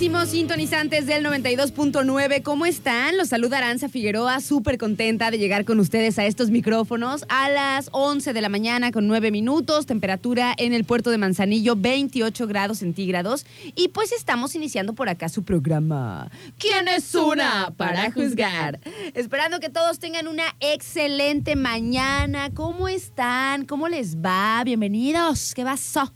Queridísimos sintonizantes del 92.9. ¿Cómo están? Los saluda Aranza Figueroa, súper contenta de llegar con ustedes a estos micrófonos a las 11 de la mañana con 9 minutos, temperatura en el puerto de Manzanillo 28 grados centígrados. Y pues estamos iniciando por acá su programa. ¿Quién es una para juzgar? Esperando que todos tengan una excelente mañana. ¿Cómo están? ¿Cómo les va? Bienvenidos. ¿Qué pasó?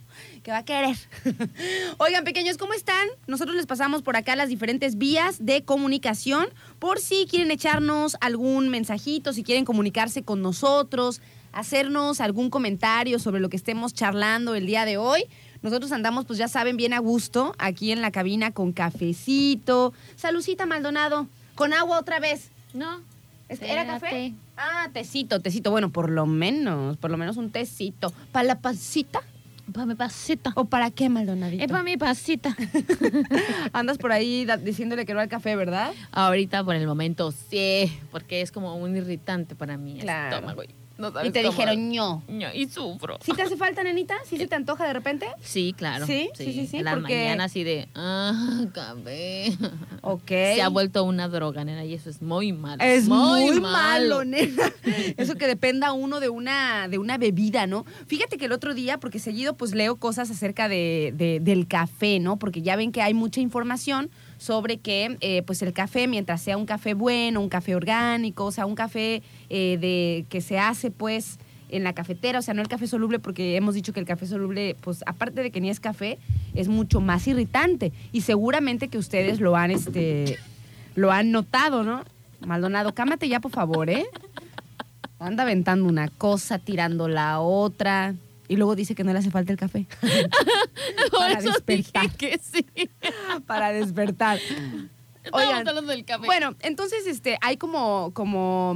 Que va a querer. Oigan, pequeños, ¿cómo están? Nosotros les pasamos por acá las diferentes vías de comunicación por si quieren echarnos algún mensajito, si quieren comunicarse con nosotros, hacernos algún comentario sobre lo que estemos charlando el día de hoy. Nosotros andamos, pues ya saben, bien a gusto aquí en la cabina con cafecito. Salucita Maldonado, con agua otra vez. No. ¿Es- ¿Era café? té. Ah, tecito, tecito. Bueno, por lo menos, por lo menos un tecito. ¿Para la pasita? Para mi pasita. ¿O para qué, Maldonadito? Es para mi pasita. Andas por ahí diciéndole que no al café, ¿verdad? Ahorita por el momento sí, porque es como un irritante para mi Claro. estómago. Y te cómo- dijeron ño. Ño, Y sufro. ¿Sí te hace falta, nenita? ¿Sí se te antoja de repente? Sí, claro. ¿Sí? Sí, sí, sí, En las porque- mañanas así de, ah, café. Ok. Se ha vuelto una droga, nena, y eso es muy malo. Es muy, malo, nena. Eso que dependa uno de una, de una bebida, ¿no? Fíjate que el otro día, porque seguido pues leo cosas acerca de, de- del café, ¿no? Porque ya ven que hay mucha información sobre que eh, pues el café, mientras sea un café bueno, un café orgánico, o sea, un café eh, de que se hace pues en la cafetera, o sea, no el café soluble, porque hemos dicho que el café soluble, pues aparte de que ni es café, es mucho más irritante. Y seguramente que ustedes lo han, este, lo han notado, ¿no? Maldonado, cámate ya, por favor, ¿eh? Anda aventando una cosa, tirando la otra. Y luego dice que no le hace falta el café. Para despertar. que sí. Para despertar. Oigan, hablando del café. Bueno, entonces este, hay como, como,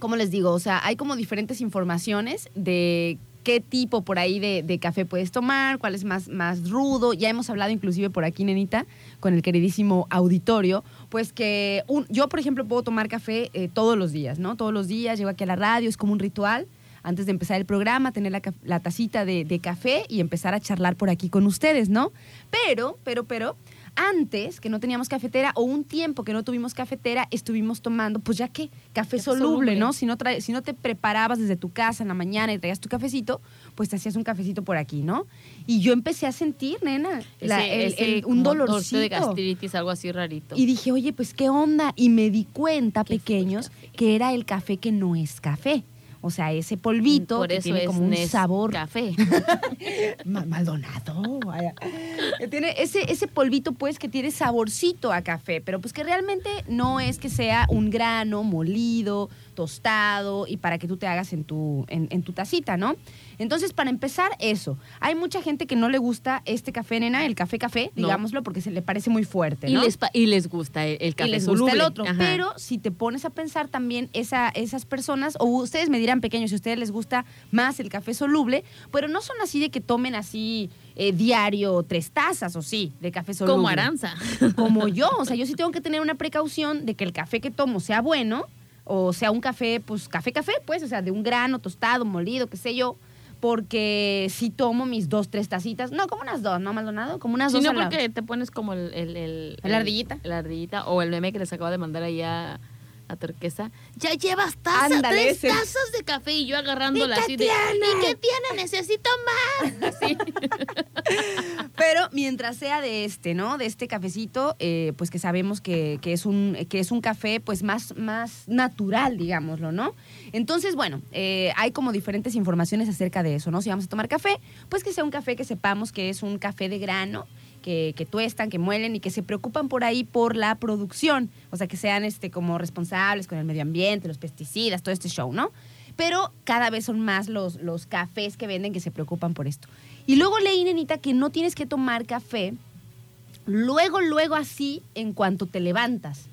¿cómo les digo? O sea, hay como diferentes informaciones de qué tipo por ahí de, café puedes tomar, cuál es más, más rudo. Ya hemos hablado inclusive por aquí, nenita, con el queridísimo auditorio, pues que yo, por ejemplo, puedo tomar café eh, todos los días, ¿no? Todos los días llego aquí a la radio, es como un ritual. Antes de empezar el programa, tener la, la tacita de café y empezar a charlar por aquí con ustedes, ¿no? Pero, pero, pero, antes que no teníamos cafetera o un tiempo que no tuvimos cafetera, estuvimos tomando, pues ya que café, Café soluble, soluble. ¿no? Si no, trae- si no te preparabas desde tu casa en la mañana y traías tu cafecito, pues te hacías un cafecito por aquí, ¿no? Y yo empecé a sentir, nena, la- Ese- el- ese el- un dolorcito. de gastritis, algo así rarito. Y dije, oye, pues qué onda. Y me di cuenta, ¿Qué fue el pequeños, que era el café que no es café. O sea, ese polvito Por que eso tiene es como un Nes sabor. café. Ma- Maldonado. vaya. Tiene ese, ese polvito, pues, que tiene saborcito a café, pero pues que realmente no es que sea un grano molido, tostado y para que tú te hagas en tu, en, en tu tacita, ¿no? Entonces, para empezar, eso. Hay mucha gente que no le gusta este café, nena, el café café, No. digámoslo, porque se le parece muy fuerte, Y, ¿no? les, pa- y les gusta el, el café y les soluble. gusta el otro. Ajá. Pero si te pones a pensar también esa, esas personas, o ustedes me dirán pequeños, si a ustedes les gusta más el café soluble, pero no son así de que tomen así eh, diario tres tazas, o sí, de café soluble. Como Aranza. Como yo. O sea, yo sí tengo que tener una precaución de que el café que tomo sea bueno, o sea un café, pues café, café, pues, o sea, de un grano tostado, molido, qué sé yo, porque sí tomo mis dos, tres tacitas. No, como unas dos, ¿no, Maldonado? Como unas dos no, porque te pones como el... El, el, ¿La ardillita? La ardillita o el meme que les acabo de mandar ahí a, a Turquesa. Ya llevas tazas, Ándale, tres ese. tazas de café y yo agarrándola ¿Y qué así de... tiene? ¿Y qué tiene? Necesito más. Pero mientras sea de este, ¿no? De este cafecito, eh, pues que sabemos que, que es un, que es un café pues más, más natural, digámoslo, ¿no? Entonces, bueno, eh, hay como diferentes informaciones acerca de eso, ¿no? Si vamos a tomar café, pues que sea un café que sepamos que es un café de grano, que, que tuestan, que muelen y que se preocupan por ahí por la producción. O sea, que sean este, como responsables con el medio ambiente, los pesticidas, todo este show, ¿no? Pero cada vez son más los, los cafés que venden que se preocupan por esto. Y luego leí, nenita, que no tienes que tomar café luego, luego así en cuanto te levantas.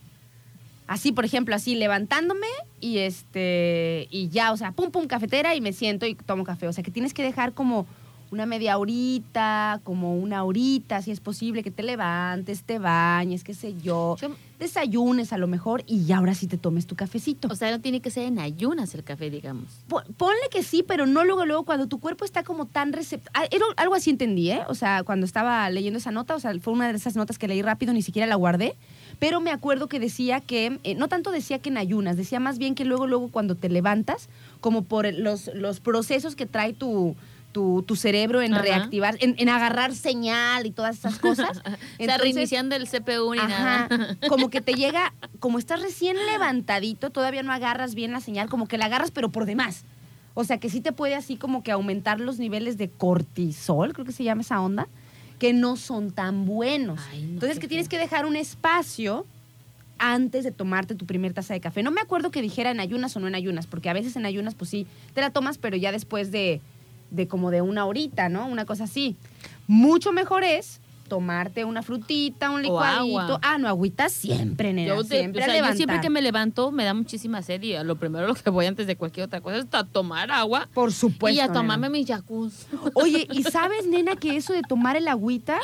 Así, por ejemplo, así levantándome y este y ya, o sea, pum pum cafetera y me siento y tomo café, o sea, que tienes que dejar como una media horita, como una horita, si es posible que te levantes, te bañes, qué sé yo, Yo- desayunes a lo mejor y ya ahora sí te tomes tu cafecito. O sea, no tiene que ser en ayunas el café, digamos. Po- Ponle que sí, pero no luego, luego, cuando tu cuerpo está como tan receptivo. Algo así entendí, ¿eh? O sea, cuando estaba leyendo esa nota, o sea, fue una de esas notas que leí rápido, ni siquiera la guardé. Pero me acuerdo que decía que, eh, no tanto decía que en ayunas, decía más bien que luego, luego, cuando te levantas, como por los, los procesos que trae tu, tu, tu cerebro en Ajá. reactivar, en, en agarrar señal y todas esas cosas. o sea, Entonces, reiniciando el CPU ni Ajá, nada. como que te llega, como estás recién levantadito, todavía no agarras bien la señal, como que la agarras pero por demás. O sea, que sí te puede así como que aumentar los niveles de cortisol, creo que se llama esa onda, que no son tan buenos. Ay, no, Entonces, que tienes que dejar un espacio antes de tomarte tu primer taza de café. No me acuerdo que dijera en ayunas o no en ayunas, porque a veces en ayunas pues sí, te la tomas, pero ya después de, de como de una horita, ¿no? Una cosa así. Mucho mejor es tomarte una frutita, un licuadito. Ah, no, agüita siempre, nena, Yo, te- siempre o sea, yo siempre que me levanto me da muchísima sed y lo primero lo que voy antes de cualquier otra cosa es a tomar agua Por supuesto, y a nena. tomarme mis jacuzzi. Oye, ¿y sabes, nena, que eso de tomar el agüita,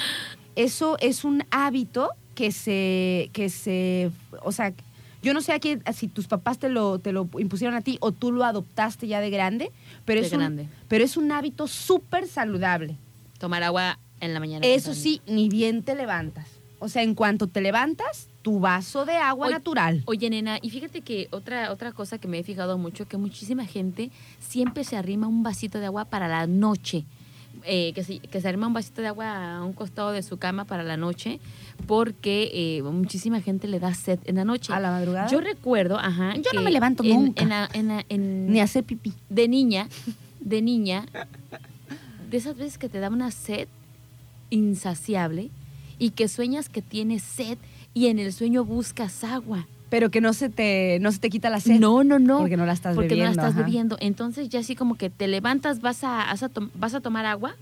eso es un hábito que se, que se, o sea, yo no sé a qué- si tus papás te lo, te lo impusieron a ti o tú lo adoptaste ya de grande, pero, es, un, pero es un hábito súper saludable. Tomar agua en la mañana. Eso sí, ni bien te levantas. O sea, en cuanto te levantas, tu vaso de agua Oye, natural. Oye, nena, y fíjate que otra, otra cosa que me he fijado mucho, que muchísima gente siempre se arrima un vasito de agua para la noche. Eh, que, se, que se arrima un vasito de agua a un costado de su cama para la noche, porque eh, muchísima gente le da sed en la noche. A la madrugada. Yo recuerdo, ajá. Yo no me levanto en- nunca. En la- en la- en- Ni hacer pipí. de niña, de niña, de esas veces que te da una sed insaciable y que sueñas que tienes sed y en el sueño buscas agua. Pero que no se te, no se te quita la sed. No, no, no. Porque no la estás porque bebiendo. no la estás ajá. bebiendo. Entonces ya así como que te levantas, vas a, vas a, vas a tomar agua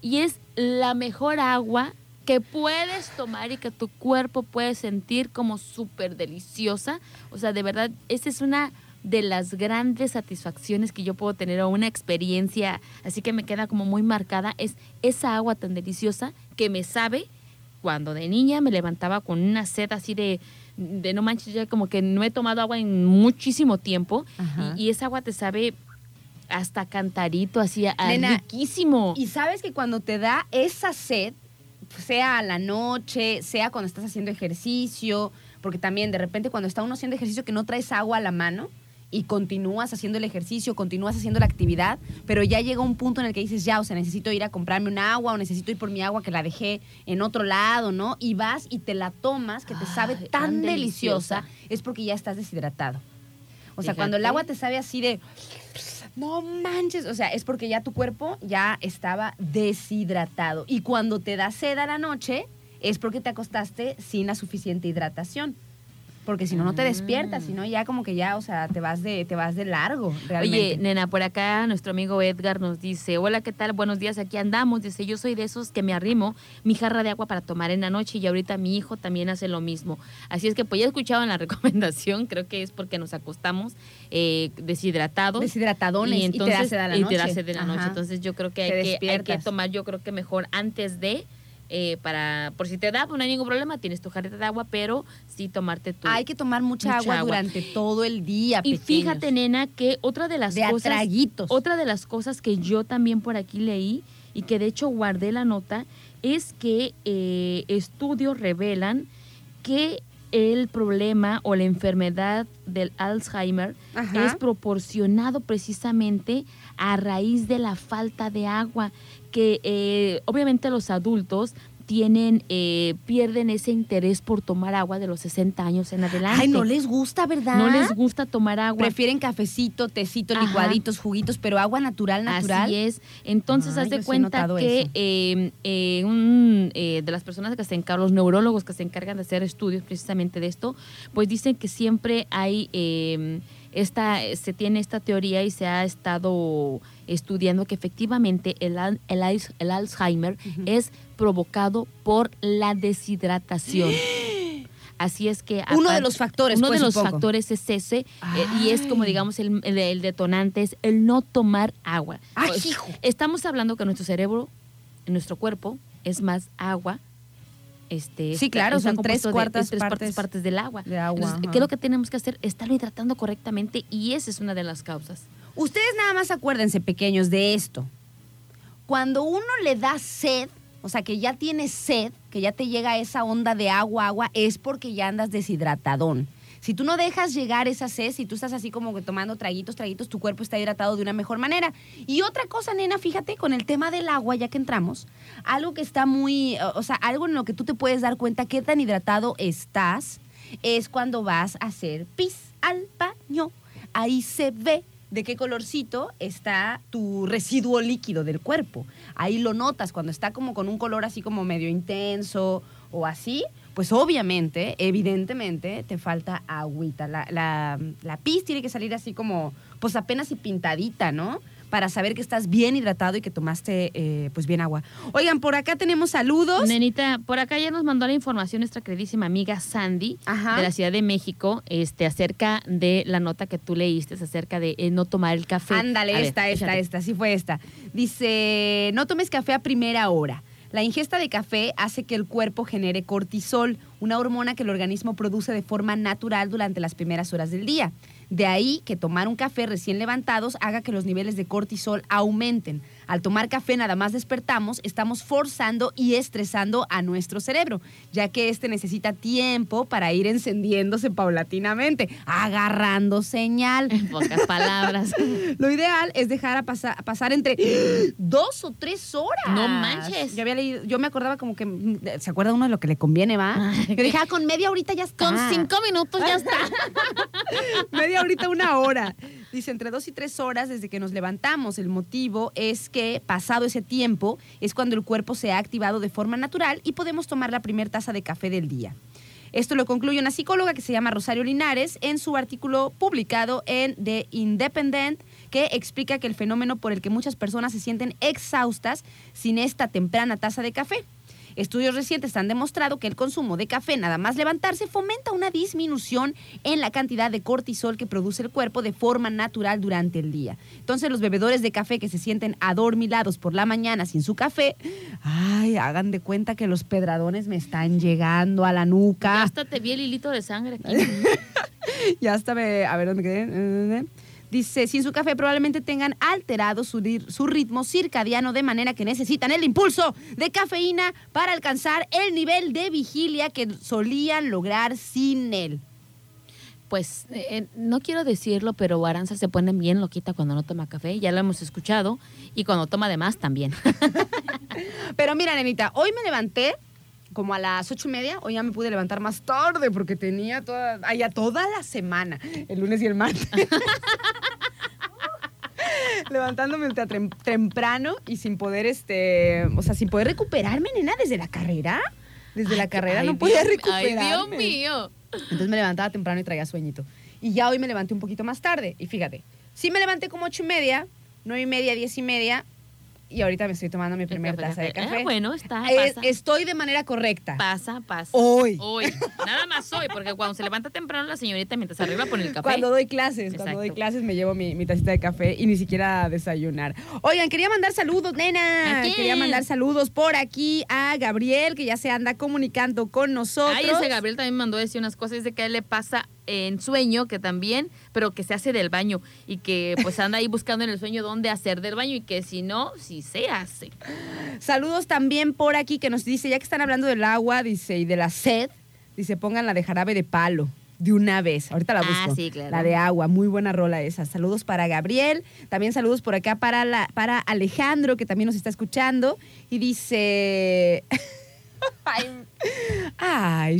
y es la mejor agua que puedes tomar y que tu cuerpo puede sentir como súper deliciosa. O sea, de verdad, esa es una de las grandes satisfacciones que yo puedo tener o una experiencia así que me queda como muy marcada es esa agua tan deliciosa que me sabe cuando de niña me levantaba con una sed así de, de no manches, ya como que no he tomado agua en muchísimo tiempo y, y esa agua te sabe hasta cantarito, así a Nena, riquísimo. Y sabes que cuando te da esa sed, sea a la noche, sea cuando estás haciendo ejercicio, porque también de repente cuando está uno haciendo ejercicio que no traes agua a la mano y continúas haciendo el ejercicio, continúas haciendo la actividad, pero ya llega un punto en el que dices, ya, o sea, necesito ir a comprarme un agua o necesito ir por mi agua que la dejé en otro lado, ¿no? Y vas y te la tomas, que te sabe Ay, tan tan deliciosa, deliciosa. es porque ya estás deshidratado. O sea, Fíjate. cuando el agua te sabe así de, no manches, o sea, es porque ya tu cuerpo ya estaba deshidratado. Y cuando te da sed a la noche, es porque te acostaste sin la suficiente hidratación. Porque si no, no te despiertas, si no, ya como que ya, o sea, te vas de, te vas de largo, realmente. Oye, nena, por acá nuestro amigo Edgar nos dice, hola, ¿qué tal? Buenos días, aquí andamos. Dice, yo soy de esos que me arrimo mi jarra de agua para tomar en la noche y ahorita mi hijo también hace lo mismo. Así es que pues ya escuchaban la recomendación, creo que es porque nos acostamos eh, deshidratados. Deshidratadones y, te da sed a la y noche. te da sed de la noche. Entonces yo creo que Te hay, que hay que despiertas. tomar, yo creo que mejor antes de eh, para, por si te da, pues no hay ningún problema, tienes tu jarrita de agua, pero sí tomarte tu... Hay que tomar mucha, Mucha agua, agua. durante todo el día. Y pequeños. fíjate, nena, que otra de las De cosas... Otra de las cosas que yo también por aquí leí y que de hecho guardé la nota es que eh, estudios revelan que el problema o la enfermedad del Alzheimer Ajá. es proporcionado precisamente a raíz de la falta de agua, que eh, obviamente los adultos tienen, eh, pierden ese interés por tomar agua de los 60 años en adelante. Ay, no les gusta, ¿verdad? No les gusta tomar agua. Prefieren cafecito, tecito, Ajá. licuaditos, juguitos, pero agua natural, natural. Así es. Entonces, haz de cuenta que eso. eh, eh, un, eh, de las personas que se encargan, los neurólogos que se encargan de hacer estudios precisamente de esto, pues dicen que siempre hay eh, esta, se tiene esta teoría y se ha estado estudiando que efectivamente el, el, el Alzheimer es provocado por la deshidratación. Así es que Uno de los factores, uno pues, de los supongo. factores es ese eh, y es como digamos el, detonante es el no tomar agua. ¡Ay, Pues, hijo! Estamos hablando que nuestro cerebro, nuestro cuerpo, es más agua. Este, Sí, claro, son tres de- cuartas es tres partes partes del agua. de agua, Entonces. ¿qué es lo que tenemos que hacer? Estarlo hidratando correctamente y esa es una de las causas. Ustedes nada más acuérdense, pequeños, de esto. Cuando uno le da sed, o sea, que ya tienes sed, que ya te llega esa onda de agua, agua, es porque ya andas deshidratadón. Si tú no dejas llegar esa sed, si tú estás así como que tomando traguitos, traguitos, tu cuerpo está hidratado de una mejor manera. Y otra cosa, nena, fíjate, con el tema del agua, ya que entramos, algo que está muy, o sea, algo en lo que tú te puedes dar cuenta qué tan hidratado estás, es cuando vas a hacer pis al baño. Ahí se ve de qué colorcito está tu residuo líquido del cuerpo. Ahí lo notas cuando está como con un color así como medio intenso o así, pues obviamente, evidentemente, te falta agüita. La, la, la pis tiene que salir así como, pues apenas y pintadita, ¿no? Para saber que estás bien hidratado y que tomaste, eh, pues bien agua. Oigan, por acá tenemos saludos. Nenita, por acá ya nos mandó la información nuestra queridísima amiga Sandy Ajá. de la Ciudad de México, este, acerca de la nota que tú leíste, acerca de eh, no tomar el café. Ándale, A ver, esta, esta, échate. esta, sí fue esta. Dice, no tomes café a primera hora. La ingesta de café hace que el cuerpo genere cortisol, una hormona que el organismo produce de forma natural durante las primeras horas del día. De ahí que tomar un café recién levantados haga que los niveles de cortisol aumenten. Al tomar café nada más despertamos, estamos forzando y estresando a nuestro cerebro, ya que este necesita tiempo para ir encendiéndose paulatinamente, agarrando señal. En pocas palabras. Lo ideal es dejar a pasar, pasar entre dos o tres horas. No manches. Yo había leído, yo me acordaba como que, mm, ¿se acuerda uno de lo que le conviene, va? Yo dije, ah, con media horita ya está. Con cinco minutos ya está. media horita, una hora. Dice, entre dos y tres horas desde que nos levantamos. El motivo es que pasado ese tiempo es cuando el cuerpo se ha activado de forma natural y podemos tomar la primera taza de café del día. Esto lo concluye una psicóloga que se llama Rosario Linares en su artículo publicado en The Independent, que explica que el fenómeno por el que muchas personas se sienten exhaustas sin esta temprana taza de café. Estudios recientes han demostrado que el consumo de café nada más levantarse fomenta una disminución en la cantidad de cortisol que produce el cuerpo de forma natural durante el día. Entonces los bebedores de café que se sienten adormilados por la mañana sin su café, ay, hagan de cuenta que los pedradones me están llegando a la Ya nuca. hasta te vi el hilito de sangre aquí. Ya hasta me, a ver dónde quedé. Dice, sin su café probablemente tengan alterado su, ri- su ritmo circadiano de manera que necesitan el impulso de cafeína para alcanzar el nivel de vigilia que solían lograr sin él. Pues eh, no quiero decirlo, pero Aranza se pone bien loquita cuando no toma café, ya lo hemos escuchado, y cuando toma de más también. Pero mira, nenita, hoy me levanté como a las ocho y media. Hoy ya me pude levantar más tarde porque tenía toda, ay, ya toda la semana, el lunes y el martes. Levantándome temprano y sin poder, este, o sea, sin poder recuperarme, nena, desde la carrera. Desde la carrera Ay, no podía Dios- recuperarme. Ay, Dios mío. Entonces me levantaba temprano y traía sueñito. Y ya hoy me levanté un poquito más tarde. Y fíjate, sí me levanté como ocho y media, nueve y media, diez y media, y ahorita me estoy tomando mi primera café, taza de café. Ah, bueno, está, Es- pasa. estoy de manera correcta. Pasa, pasa. Hoy. Hoy. Nada más hoy, porque cuando se levanta temprano la señorita mientras arriba pone el café. Cuando doy clases, cuando doy clases me llevo mi, mi tacita de café y ni siquiera a desayunar. Oigan, quería mandar saludos, nena. ¿A quién? Quería mandar saludos por aquí a Gabriel, que ya se anda comunicando con nosotros. Ay, ese Gabriel también mandó decir unas cosas, dice que a él le pasa en sueño, que también, pero que se hace del baño y que pues anda ahí buscando en el sueño dónde hacer del baño y que si no, si se hace. Saludos también por aquí que nos dice, ya que están hablando del agua, dice, y de la sed, dice, pongan la de jarabe de palo. De una vez, ahorita la Ah, busco. sí, claro. La de agua, muy buena rola esa. Saludos para Gabriel, también saludos por acá para, la, para Alejandro, que también nos está escuchando. Y dice. Ay, ay.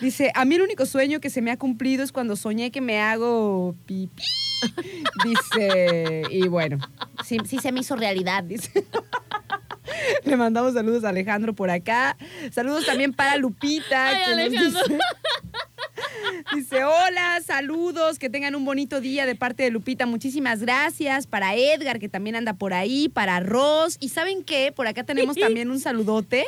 Dice: A mí el único sueño que se me ha cumplido es cuando soñé que me hago pipí. Dice. Y bueno, sí, sí se me hizo realidad, dice. Le mandamos saludos a Alejandro por acá. Saludos también para Lupita. Ay, que nos Alejandro. dice- Dice, hola, saludos, que tengan un bonito día de parte de Lupita. Muchísimas gracias. Para Edgar, que también anda por ahí, para Ross. Y ¿saben qué? Por acá tenemos también un saludote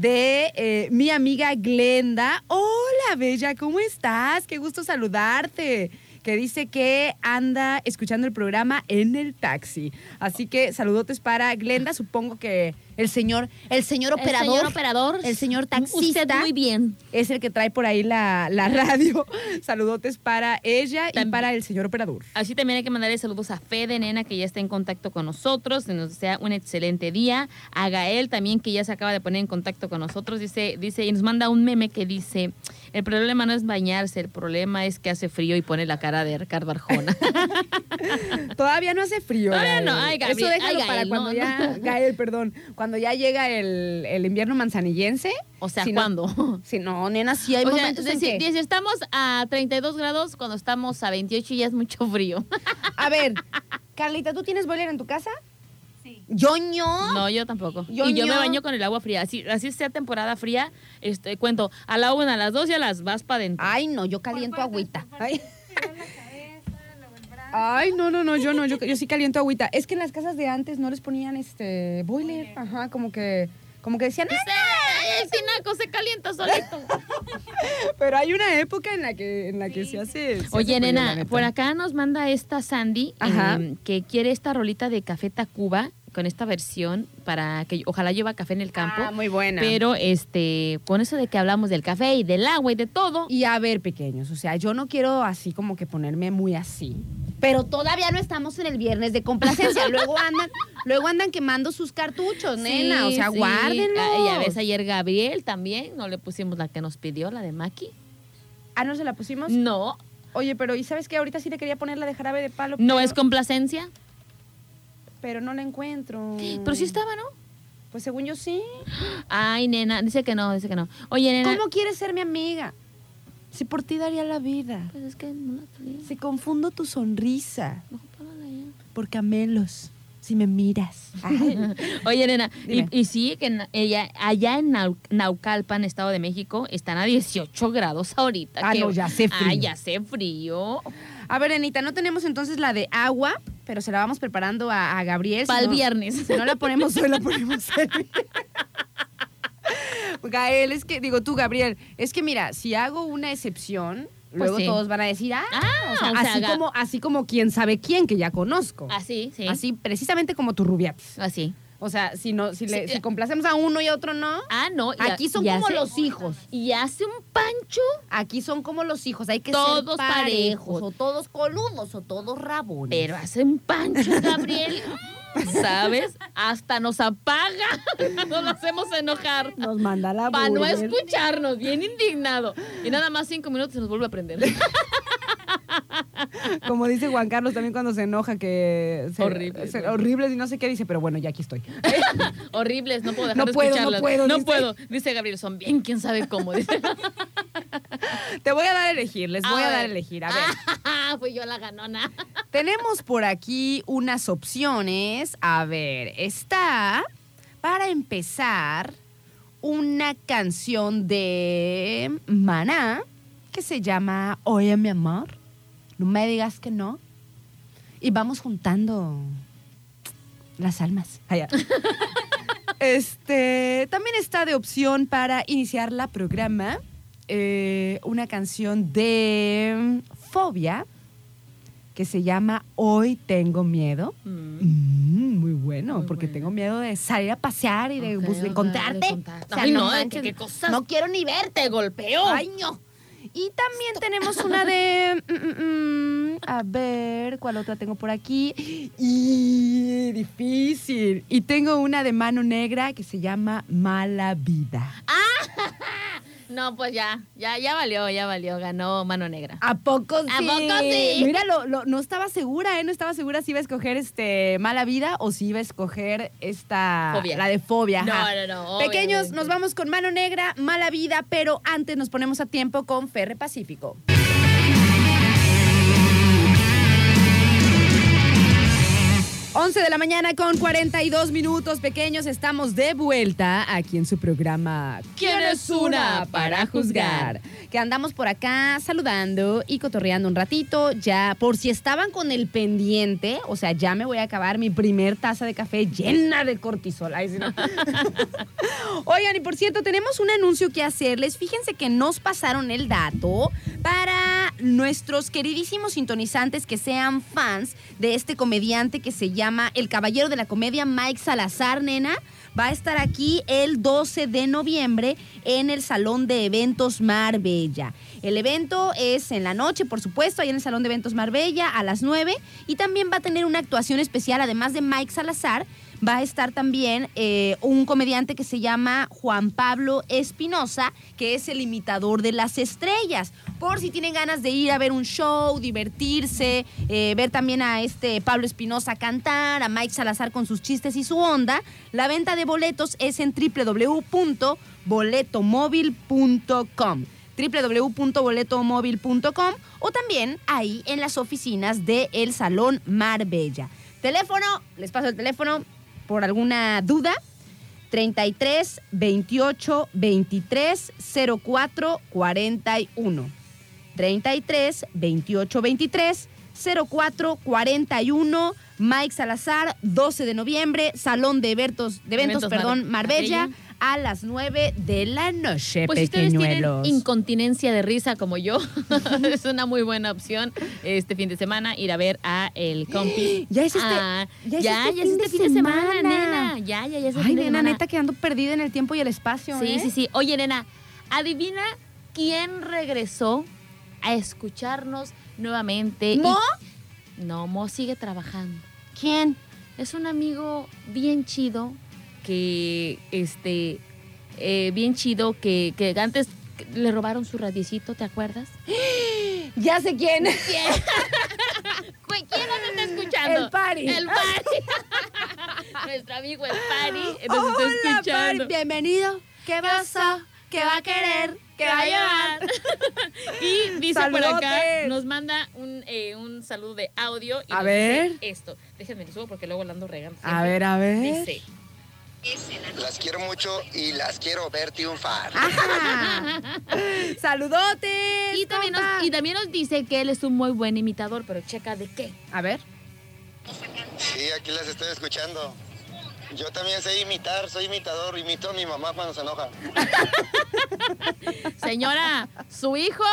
de eh, mi amiga Glenda. Hola, Bella, ¿cómo estás? Qué gusto saludarte. Que dice que anda escuchando el programa en el taxi. Así que saludotes para Glenda. Supongo que el señor, el señor operador. El señor operador. El señor taxista. Usted muy bien. Es el que trae por ahí la, la radio. Saludotes para ella y para el señor operador. Así también hay que mandarle saludos a Fede, nena, que ya está en contacto con nosotros. Que nos sea un excelente día. A Gael también, que ya se acaba de poner en contacto con nosotros. Dice, dice, y nos manda un meme que dice: El problema no es bañarse, el problema es que hace frío y pone la cara de Ricardo Arjona. Todavía no hace frío. Todavía no. Ay, Gabriel. Eso déjalo Ay, para Gael, cuando no, ya. no. Gael, perdón. Cuando ya llega el, el invierno manzanillense. O sea, Si no- ¿cuándo? Si no, nena, sí hay O sea, momentos en si, que- si estamos a 32 grados, cuando estamos a 28 ya es mucho frío. A ver, Carlita, ¿tú tienes boiler en tu casa? Yo no. No, yo tampoco. Yo y yo me baño con el agua fría. Así, así sea temporada fría, este, cuento, a la una, a las dos y a las vas para adentro. Ay, no, yo caliento agüita. Ay. Ay, no, no, no, yo no, yo, yo sí caliento agüita. Es que en las casas de antes no les ponían este boiler, ajá, como que, como que decían, "Ah, El tinaco se calienta solito. pero hay una época en la que, en la que se hace. se Oye, nena, por acá nos manda esta Sandy Ajá. eh, que quiere esta rolita de Café Tacuba con esta versión para que ojalá lleva café en el campo. Ah, muy buena. Pero este, con eso de que hablamos del café y del agua y de todo. Y a ver, pequeños, o sea, yo no quiero así como que ponerme muy así. Pero todavía no estamos en el viernes de complacencia. luego andan, luego andan quemando sus cartuchos, nena. O sea, sí. guárdenlo. Ah, Ya ves ayer Gabriel también, no le pusimos la que nos pidió, la de Maki. Ah, ¿no se la pusimos? No, Oye, pero ¿y sabes qué? Ahorita sí le quería poner la de jarabe de palo. no es complacencia, Pero no la encuentro. pero sí estaba, ¿no? Pues según yo sí. Ay, nena, dice que no, dice que no. Oye, nena. ¿Cómo quieres ser mi amiga? Si por ti daría la vida. Pues es que no la tenía. Si confundo tu sonrisa No, por camelos. Si me miras. Oye, nena, y, sí, que en- ella, allá en Nau- Naucalpan, Estado de México, están a 18 grados ahorita. Ah, que- no, ya hace frío. Ah, ya hace frío. A ver, Anita, no tenemos entonces la de agua, pero se la vamos preparando a, a Gabriel. Para Si el no- viernes. Si no la ponemos hoy, la ponemos el Gael, es que, digo tú, Gabriel, es que mira, si hago una excepción, Pues luego sí. todos van a decir, ah, Ah, o sea, o sea, así, como, así como quién sabe quién, que ya conozco. Así, sí. Así, precisamente como tu rubiatis. Así. O sea, si no, si, le- Sí. si complacemos a uno y a otro no, Ah, no. aquí son como hace- los hijos. Y hace un pancho. Aquí son como los hijos, hay que Todos ser parejos, parejos. o todos coludos, o todos rabones. Pero hace un pancho, Gabriel. ¿Sabes? Hasta nos apaga. No lo hacemos enojar. nos manda la Para no escucharnos, bien indignado. Y nada más cinco minutos se nos vuelve a prender. Como dice Juan Carlos también cuando se enoja que se- Horrible, se- ¿no? horribles y no sé qué dice, pero bueno, ya aquí estoy. Horribles, no puedo dejar No de puedo, no puedo, No dice. puedo. Dice Gabriel, son bien, quién sabe cómo. Dice. Te voy a dar a elegir, les voy a, A dar a elegir. A ver, Ah, fui yo la ganona. tenemos por aquí unas opciones. A ver, está para empezar una canción de Maná que se llama Oye mi amor, no me digas que no. Y vamos juntando las almas. Allá. Este, también está de opción para iniciar la programa eh, una canción de Fobia que se llama Hoy tengo miedo. Mm. Mm, muy bueno, Muy porque bueno. tengo miedo de salir a pasear y de encontrarte. de encontrarte. O sea, Ay, no, manches, ¿qué cosas? No quiero ni verte. Te golpeo. Ay, no. Y también tenemos una de. mm, mm, mm, a ver, ¿cuál otra tengo por aquí? Y difícil. Y tengo una de mano negra que se llama Mala Vida. No, pues ya, ya, ya valió, ya valió. Ganó Mano Negra. ¿A poco sí? ¿A poco sí? Mira, lo- lo- no estaba segura, ¿eh? No estaba segura si iba a escoger este Mala Vida o si iba a escoger esta. Fobia. La de Fobia. No, no, no, Pequeños, nos vamos con Mano Negra, Mala Vida, pero antes nos ponemos a tiempo con Ferre Pacífico. 11 de la mañana con 42 minutos pequeños, estamos de vuelta aquí en su programa ¿Quién es una para juzgar? Que andamos por acá saludando y cotorreando un ratito, ya por si estaban con el pendiente, o sea, ya me voy a acabar mi primer taza de café llena de cortisol. Ay, sí, no. Oigan, y por cierto, tenemos un anuncio que hacerles. Fíjense que nos pasaron el dato para nuestros queridísimos sintonizantes que sean fans de este comediante que se llama El Caballero de la Comedia, Mike Salazar, nena. Va a estar aquí el 12 de noviembre en el Salón de Eventos Marbella. El evento es en la noche, por supuesto, ahí en el Salón de Eventos Marbella a las 9. Y también va a tener una actuación especial, además de Mike Salazar, va a estar también eh, un comediante que se llama Juan Pablo Espinosa, que es el imitador de las estrellas. Por si tienen ganas de ir a ver un show, divertirse, eh, ver también a este Pablo Espinosa cantar, a Mike Salazar con sus chistes y su onda, la venta de boletos es en www.boletomóvil.com www.boletomóvil.com o también ahí en las oficinas de El Salón Marbella. Teléfono, les paso el teléfono por alguna duda. 33 28 23 04 41. 33 28 23 04 41. Mike Salazar, 12 de noviembre, Salón de Eventos, de eventos, Eventos perdón, Mar- Marbella, Marbella. A las 9 de la noche, Pues si ustedes tienen pequeñuelos. incontinencia de risa como yo, es una muy buena opción este fin de semana ir a ver a el compi. Ya es este- Ah, ya es ya, este ya fin es de este fin de semana, semana. nena. Ya, ya, ya es el Ay, fin de nena, semana. neta que ando perdida en el tiempo y el espacio, Sí, ¿eh? sí, sí. Oye, nena, adivina quién regresó a escucharnos nuevamente. y- ¿Mo? No, Mo sigue trabajando. ¿Quién? Es un amigo bien chido que, este, eh, bien chido que, que antes le robaron su radiecito, ¿te acuerdas? Ya sé quién. ¿Quién nos está escuchando? El Pari. El Pari. Nuestro amigo el Pari nos está Hola, escuchando. Pari, bienvenido. ¿Qué pasó? ¿Qué va a querer? ¿Qué va a llevar? y dice por acá, nos manda un, eh, un saludo de audio. Y A nos ver. dice esto. Déjenme lo subo porque luego lo ando regando. A ver, a ver. Dice. Las quiero mucho y las quiero ver triunfar. Ajá. Saludotes. Y también, nos, y también nos dice que él es un muy buen imitador, pero checa de qué. A ver. Sí, aquí las estoy escuchando. Yo también sé imitar, soy imitador, imito a mi mamá cuando se enoja. Señora, su hijo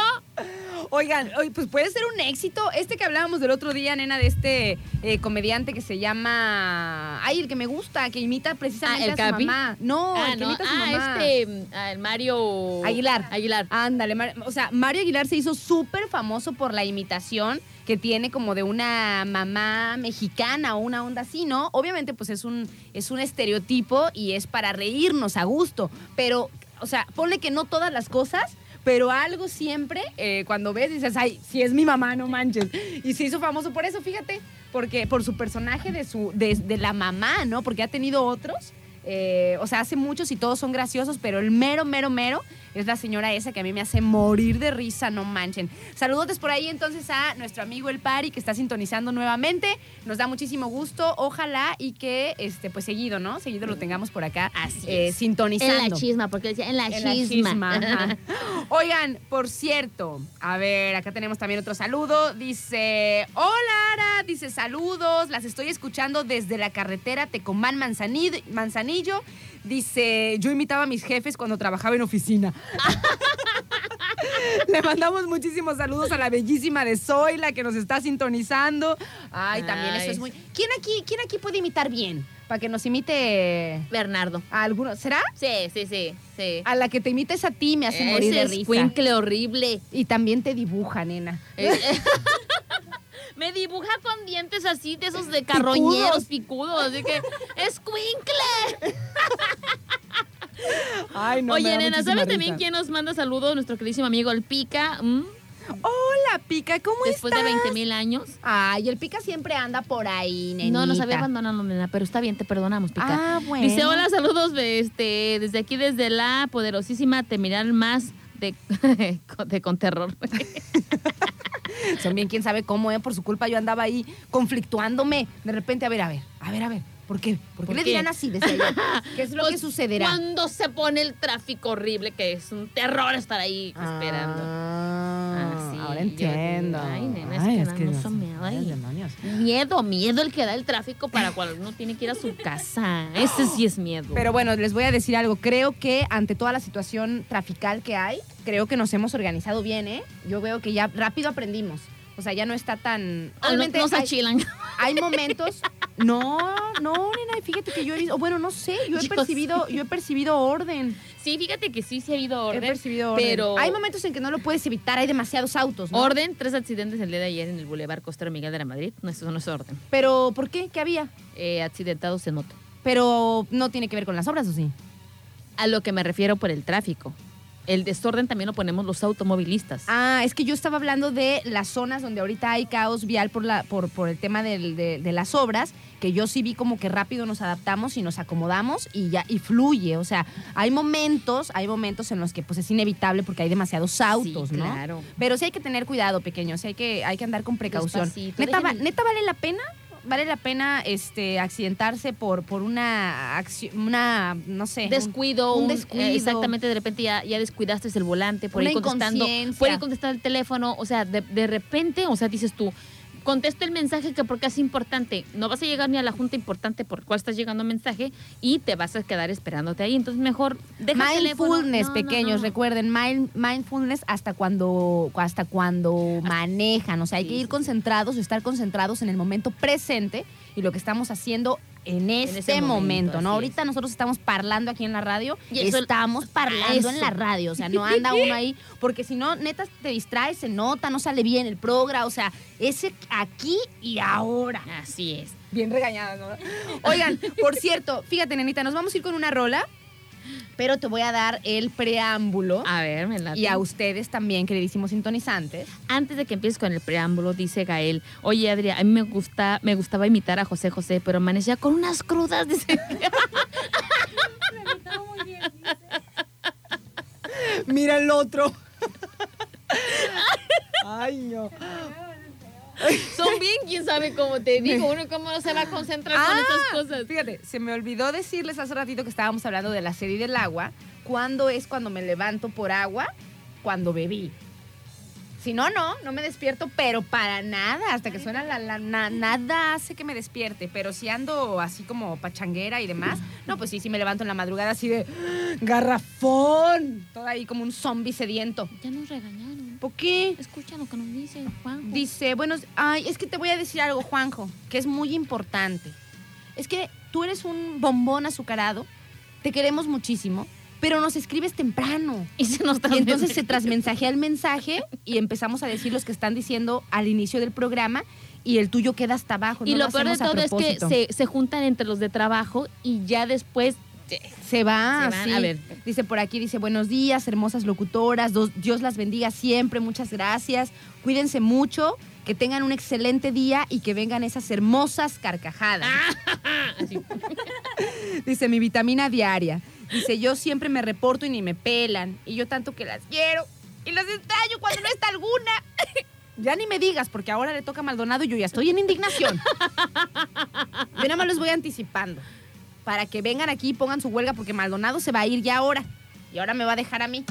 Oigan, pues puede ser un éxito. Este que hablábamos del otro día, nena, de este eh, comediante que se llama. Ay, el que me gusta, que imita precisamente Ah, ¿el a su Capi? mamá. No, ah, el que no, imita a su ah, mamá. este, mm, ah, el Mario Aguilar. Aguilar. Ándale, Mar- o sea, Mario Aguilar se hizo súper famoso por la imitación que tiene como de una mamá mexicana o una onda así, ¿no? Obviamente, pues es un, es un estereotipo y es para reírnos a gusto, pero, o sea, ponle que no todas las cosas, pero algo siempre, eh, cuando ves, dices, ay, si es mi mamá, no manches. Y se hizo famoso por eso, fíjate, porque por su personaje de, su, de, de la mamá, ¿no? Porque ha tenido otros. eh, o sea, hace muchos y todos son graciosos, pero el mero, mero, mero es la señora esa que a mí me hace morir de risa, no manchen. Saludos por ahí entonces a nuestro amigo El Pari que está sintonizando nuevamente. Nos da muchísimo gusto, ojalá y que, este, pues seguido, ¿no? Seguido lo tengamos por acá Así eh, sintonizando. En la chisma, porque decía en la En la chisma. chisma, ajá. Oigan, por cierto, a ver, acá tenemos también otro saludo. Dice, hola Ara, dice saludos, las estoy escuchando desde la carretera Tecomán Manzanillo. Dice, yo imitaba a mis jefes cuando trabajaba en oficina. Le mandamos muchísimos saludos a la bellísima de Zoila que nos está sintonizando. Ay, también eso es muy... ¿Quién aquí, quién aquí puede imitar bien? Para que nos imite Bernardo. a alguno. ¿Será? Sí, sí, sí, sí. A la que te imites a ti me hace morir de Ese risa. escuincle horrible. Y también te dibuja, nena. Eh, eh, Me dibuja con dientes así de esos de carroñeros picudos, así que ¡escuincle! Ay, no, Oye, nena, ¿sabes también quién nos manda saludos? Nuestro queridísimo amigo el Pica. Hola, Pica, ¿cómo Después de estás? 20 mil años. Ay, el Pica siempre anda por ahí, nenita. No, nos había abandonado, nena, pero está bien, te perdonamos, Pica. Ah, bueno. Dice, hola, saludos este, desde aquí, desde la poderosísima Terminal Más de, de Conterror. Son bien quién sabe cómo, ¿eh? Por su culpa yo andaba ahí conflictuándome. De repente, a ver, a ver, a ver, a ver. ¿Por qué? ¿Por qué ¿Por le dirán así? Decía yo. ¿Qué es lo que Pues, sucederá? Cuando se pone el tráfico horrible, que es un terror estar ahí esperando. Ah, Ah, sí, ahora yo- entiendo. ay, nena, es Ay, que es no- miedo ay, ahí. demonios. Miedo, miedo el que da el tráfico para cuando uno tiene que ir a su casa. Ese sí es miedo. Pero bueno, les voy a decir algo. Creo que ante toda la situación trafical que hay, creo que nos hemos organizado bien, ¿eh? Yo veo que ya rápido aprendimos. O sea, ya no está tan... Ah, no, no se hay, achilan. hay momentos... No, no, nena, fíjate que yo he visto... o Bueno, no sé, yo he Yo percibido, yo he percibido orden. Sí, fíjate que sí, sí ha habido orden. he percibido orden. Pero Hay momentos en que no lo puedes evitar, hay demasiados autos, ¿no? orden, tres accidentes el día de ayer en el Boulevard Costero Miguel de la Madrid. No, eso no es orden. Pero, ¿por qué? ¿Qué había? Eh, accidentados en moto. Pero no tiene que ver con las obras, ¿o sí? A lo que me refiero por el tráfico. El desorden también lo ponemos los automovilistas. Ah, es que yo estaba hablando de las zonas donde ahorita hay caos vial por, la, por, por el tema del- de, de las obras, que yo sí vi como que rápido nos adaptamos y nos acomodamos y ya y fluye. O sea, hay momentos, hay momentos en los que pues es inevitable porque hay demasiados autos, Sí, ¿no? claro. Pero sí hay que tener cuidado, pequeños, sí hay que, hay que andar con precaución. Despacito, Neta, va- neta vale la pena. Vale la pena este accidentarse por, por una acción, una, no sé. descuido, un un- descuido. eh, exactamente, de repente ya, ya descuidaste el volante, por Una ir contestando, por ir contestando el teléfono, o sea, de, de repente, o sea, dices tú, contesto el mensaje que porque es importante, no vas a llegar ni a la junta importante por cuál estás llegando mensaje y te vas a quedar esperándote ahí, entonces mejor deja. Mindfulness, No, pequeños, no. recuerden, mind- mindfulness hasta cuando, hasta cuando manejan. O sea, hay que ir concentrados, estar concentrados en el momento presente y lo que estamos haciendo en este ese momento, momento, ¿no? Ahorita nosotros estamos parlando aquí en la radio, Y eso- estamos parlando en la radio, o sea, no anda uno ahí, porque si no, neta, te distraes, se nota, no sale bien el programa, o sea, ese aquí y ahora. Así es. Bien regañada, ¿no? Oigan, por cierto, fíjate, nenita, nos vamos a ir con una rola, pero te voy a dar el preámbulo. A ver, me late. Y a ustedes también, queridísimos sintonizantes. Antes de que empieces con el preámbulo, dice Gael, oye Adria, a mí me gusta, me gustaba imitar a José José, pero amanecía con unas crudas, dice. Mira el otro. Ay, no. Son bien, quién sabe cómo te digo, uno cómo se va a concentrar con estas cosas. Ah, Fíjate, se me olvidó decirles hace ratito que estábamos hablando de la serie del agua. ¿Cuándo es cuando me levanto por agua? Cuando bebí. Si no, no, no me despierto, pero para nada. Hasta que suena la, la- na- nada hace que me despierte. Pero si ando así como pachanguera y demás, no, pues sí, sí me levanto en la madrugada así de ¡ah! garrafón. Todo ahí como un zombie sediento. Ya nos regañaron. ¿Por qué? Escucha lo que nos dice Juan. Dice, bueno, ay, es que te voy a decir algo, Juanjo, que es muy importante. Es que tú eres un bombón azucarado, te queremos muchísimo, pero nos escribes temprano. Y se nos Y entonces se transmensajea el mensaje y empezamos a decir los que están diciendo al inicio del programa y el tuyo queda hasta abajo. Y no lo peor de todo es que se, se juntan entre los de trabajo y ya después Se va, Se van, sí. a ver. Dice por aquí, dice, buenos días, hermosas locutoras, Dios las bendiga siempre, muchas gracias, cuídense mucho que tengan un excelente día y que vengan esas hermosas carcajadas. Dice, mi vitamina diaria. Dice, yo siempre me reporto y ni me pelan. Y yo tanto que las quiero. Y las extraño cuando no está alguna. Ya ni me digas, porque ahora le toca a Maldonado y yo ya estoy en indignación. Yo nada más los voy anticipando. Para que vengan aquí y pongan su huelga, porque Maldonado se va a ir ya ahora. Y ahora me va a dejar a mí.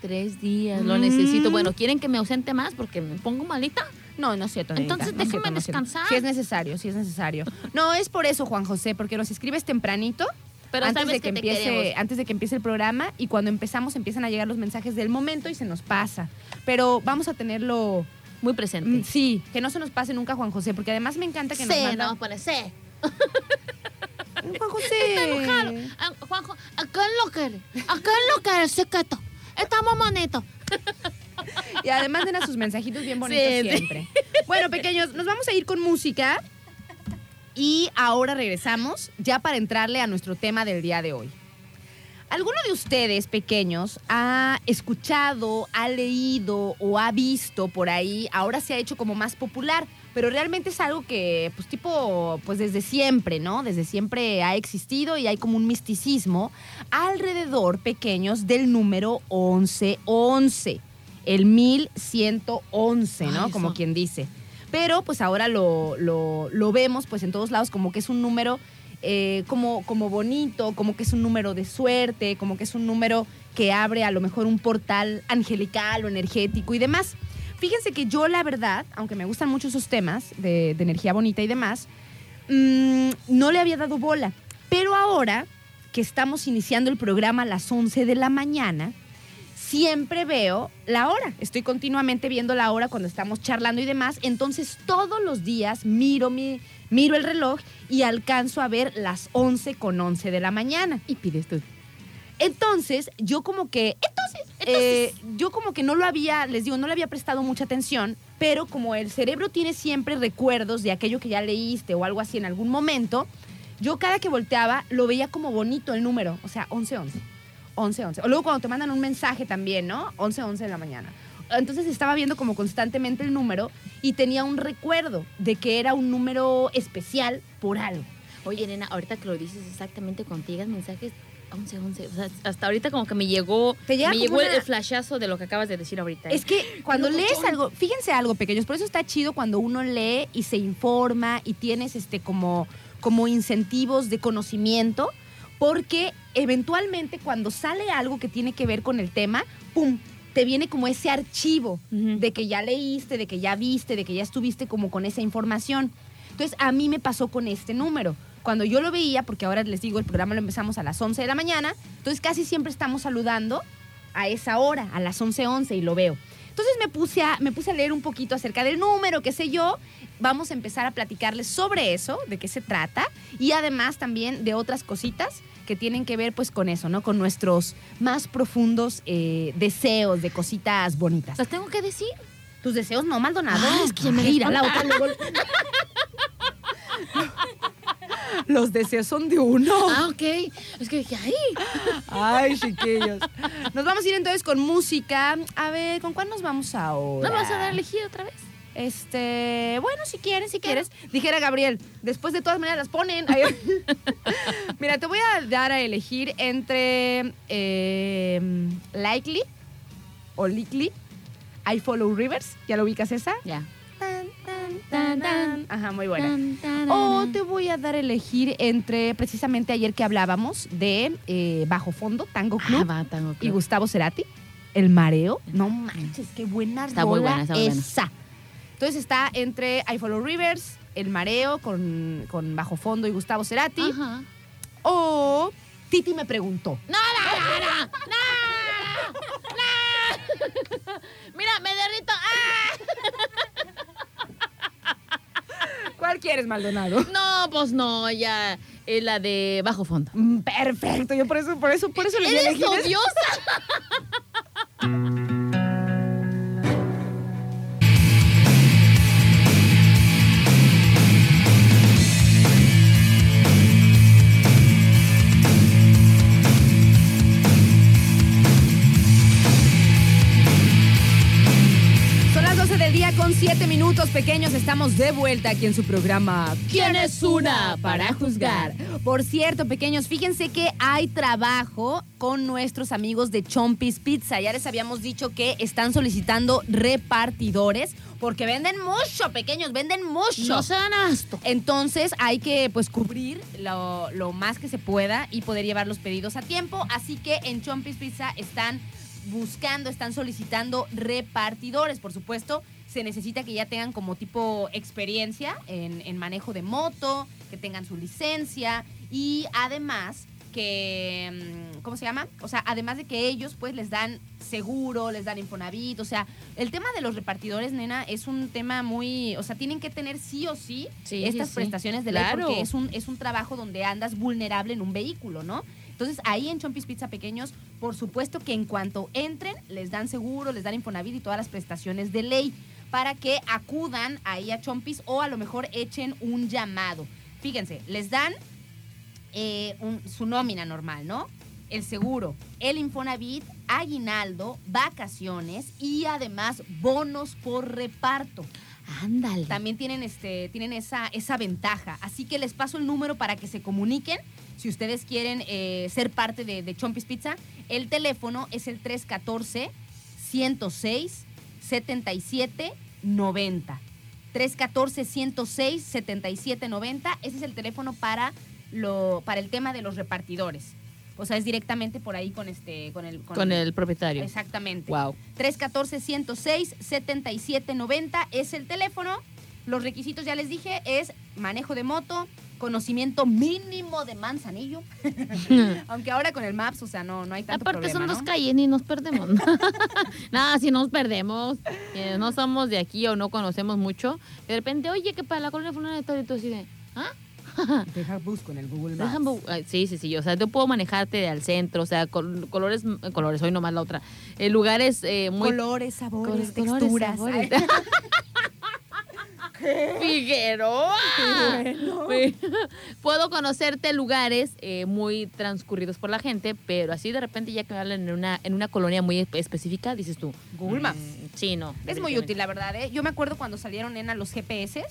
Tres días, lo Mm. necesito. Bueno, ¿quieren que me ausente más porque me pongo malita? No, no es cierto. Entonces, no cierto, no descansar. Sí es necesario, sí es necesario. No, es por eso, Juan José, porque nos escribes tempranito. Pero antes sabes de que, empiece, queremos. antes de que empiece el programa y cuando empezamos empiezan a llegar los mensajes del momento y se nos pasa. Pero vamos a tenerlo Muy mm, presente. sí, que no se nos pase nunca Juan José, porque además me encanta que nos Sí, manda- no, pone sí. Juan José. Ah, Juanjo, acá es lo que acá es lo que es secreto. Estamos manitos. Y además den a sus mensajitos bien bonitos Sí, sí. siempre. Bueno, pequeños, nos vamos a ir con música y ahora regresamos ya para entrarle a nuestro tema del día de hoy. ¿Alguno de ustedes pequeños ha escuchado, ha leído o ha visto por ahí? Ahora se ha hecho como más popular, pero realmente es algo que, pues tipo, pues desde siempre, ¿no? Desde siempre ha existido y hay como un misticismo alrededor, pequeños, del número 1111, el 1111, ¿no? Ay, como quien dice. Pero pues ahora lo, lo, lo vemos pues en todos lados como que es un número eh, como, como bonito, como que es un número de suerte, como que es un número que abre a lo mejor un portal angelical o energético y demás. Fíjense que yo la verdad, aunque me gustan mucho esos temas de, energía bonita y demás, mm, no le había dado bola. Pero ahora que estamos iniciando el programa a las 11 de la mañana, siempre veo la hora. Estoy continuamente viendo la hora cuando estamos charlando y demás. Entonces todos los días miro, mi, miro el reloj y alcanzo a ver las 11 con 11 de la mañana. Y pides tú. Entonces, yo como que. Entonces, eh, yo como que no lo había, les digo, no le había prestado mucha atención, pero como el cerebro tiene siempre recuerdos de aquello que ya leíste o algo así en algún momento, yo cada que volteaba lo veía como bonito el número, o sea, 11-11. 11-11. O luego cuando te mandan un mensaje también, ¿no? 11-11 de la mañana. Entonces estaba viendo como constantemente el número y tenía un recuerdo de que era un número especial por algo. Oye, nena, ahorita que lo dices exactamente llegan mensajes 11, 11. O sea, hasta ahorita como que me llegó, Te me llegó una- el flashazo de lo que acabas de decir ahorita. ¿eh? Es que cuando lees algo, fíjense algo, pequeños, por eso está chido cuando uno lee y se informa y tienes este como, como incentivos de conocimiento, porque eventualmente cuando sale algo que tiene que ver con el tema, ¡pum! Te viene como ese archivo de que ya leíste, de que ya viste, de que ya estuviste como con esa información. Entonces, a mí me pasó con este número. Cuando yo lo veía, porque ahora les digo, el programa lo empezamos a las 11 de la mañana, entonces casi siempre estamos saludando a esa hora, a las 11:11 y lo veo. Entonces me puse, a, me puse a leer un poquito acerca del número, qué sé yo. Vamos a empezar a platicarles sobre eso, de qué se trata, y además también de otras cositas que tienen que ver pues con eso, ¿no? Con nuestros más profundos eh, deseos de cositas bonitas. ¿Las tengo que decir? Tus deseos no, Maldonado. Ah, es que me mira, la otra luego- Los deseos son de uno. Ah, ok. Es que dije, ay. Ay, chiquillos. Nos vamos a ir entonces con música. A ver, ¿con cuál nos vamos ahora? ¿No me vas a dar elegir otra vez? Este, bueno, si quieres, si quieres. Dijera Gabriel, después de todas maneras las ponen. Mira, te voy a dar a elegir entre eh, Likely o Likely. I Follow Rivers. ¿Ya lo ubicas esa? Ya. Tan. Ajá, muy buena. O te voy a dar a elegir entre, precisamente ayer que hablábamos de eh, Bajo Fondo, Tango Ah, Club va, tengo y Gustavo Cerati, El Mareo. No manches, qué buena Está muy buena, está muy buena. Entonces está entre I Follow Rivers, El Mareo con, con Bajo Fondo y Gustavo Cerati. Ajá. O Titi me preguntó. ¡No, no, no, no! ¡No! ¡No! Mira, me derrito. ¡Ah! ¿Cuál quieres, Maldonado? No, pues no, ya. Es la de bajo fondo. Mm, Perfecto, yo por eso, por eso, por eso le di a ¡Eres odiosa! con siete minutos pequeños. Estamos de vuelta aquí en su programa. ¿Quién es una para juzgar? Por cierto, pequeños, fíjense que hay trabajo con nuestros amigos de Chompis Pizza. Ya les habíamos dicho que están solicitando repartidores porque venden mucho, pequeños, venden mucho. No sean asto. Entonces hay que pues cubrir lo, lo más que se pueda y poder llevar los pedidos a tiempo. Así que en Chompis Pizza están buscando, están solicitando repartidores. Por supuesto, se necesita que ya tengan como tipo experiencia en, en manejo de moto, que tengan su licencia y además que, mm, ¿cómo se llama? O sea, además de que ellos pues les dan seguro, les dan Infonavit, o sea, el tema de los repartidores, nena, es un tema muy, o sea, tienen que tener sí o sí, Sí, estas sí, prestaciones de ley porque es un, es un trabajo donde andas vulnerable en un vehículo, ¿no? Entonces, ahí en Chompis Pizza Pequeños, por supuesto que en cuanto entren, les dan seguro, les dan Infonavit y todas las prestaciones de ley para que acudan ahí a Chompis o a lo mejor echen un llamado. Fíjense, les dan eh, un- su nómina normal, ¿no? El seguro, el Infonavit, aguinaldo, vacaciones y además bonos por reparto. Ándale. También tienen, este, tienen esa, esa ventaja. Así que les paso el número para que se comuniquen. Si ustedes quieren eh, ser parte de, de Chompis Pizza, el teléfono es el 314-106-7790. 314-106-7790. Ese es el teléfono para, lo, para el tema de los repartidores. O sea, es directamente por ahí con, este, con, el, Con el propietario. Exactamente. Wow. 314-106-7790 es el teléfono. Los requisitos, ya les dije, es manejo de moto, conocimiento mínimo de manzanillo. Aunque ahora con el Maps, o sea, no, no hay tanto Aparte problema, son ¿no? dos calles y nos perdemos. Nada, si nos perdemos, eh, no somos de aquí o no conocemos mucho, de repente, oye, que para la colonia fulana de tal y tú así de, ¿ah? Deja busco en el Google Maps. Sí, sí, sí, o sea, yo puedo manejarte al centro, o sea, col- colores, colores, hoy nomás la otra, eh, lugares eh, muy... colores, sabores, Colores, texturas. sabores. Ay, Figueroa. Güey, Puedo conocerte lugares eh, muy transcurridos por la gente, pero así de repente ya que me hablan en una, en una colonia muy espe- específica, dices tú. Google Maps. mm, Sí, no. Es muy útil, la verdad. ¿eh? Yo me acuerdo cuando salieron en a los GPS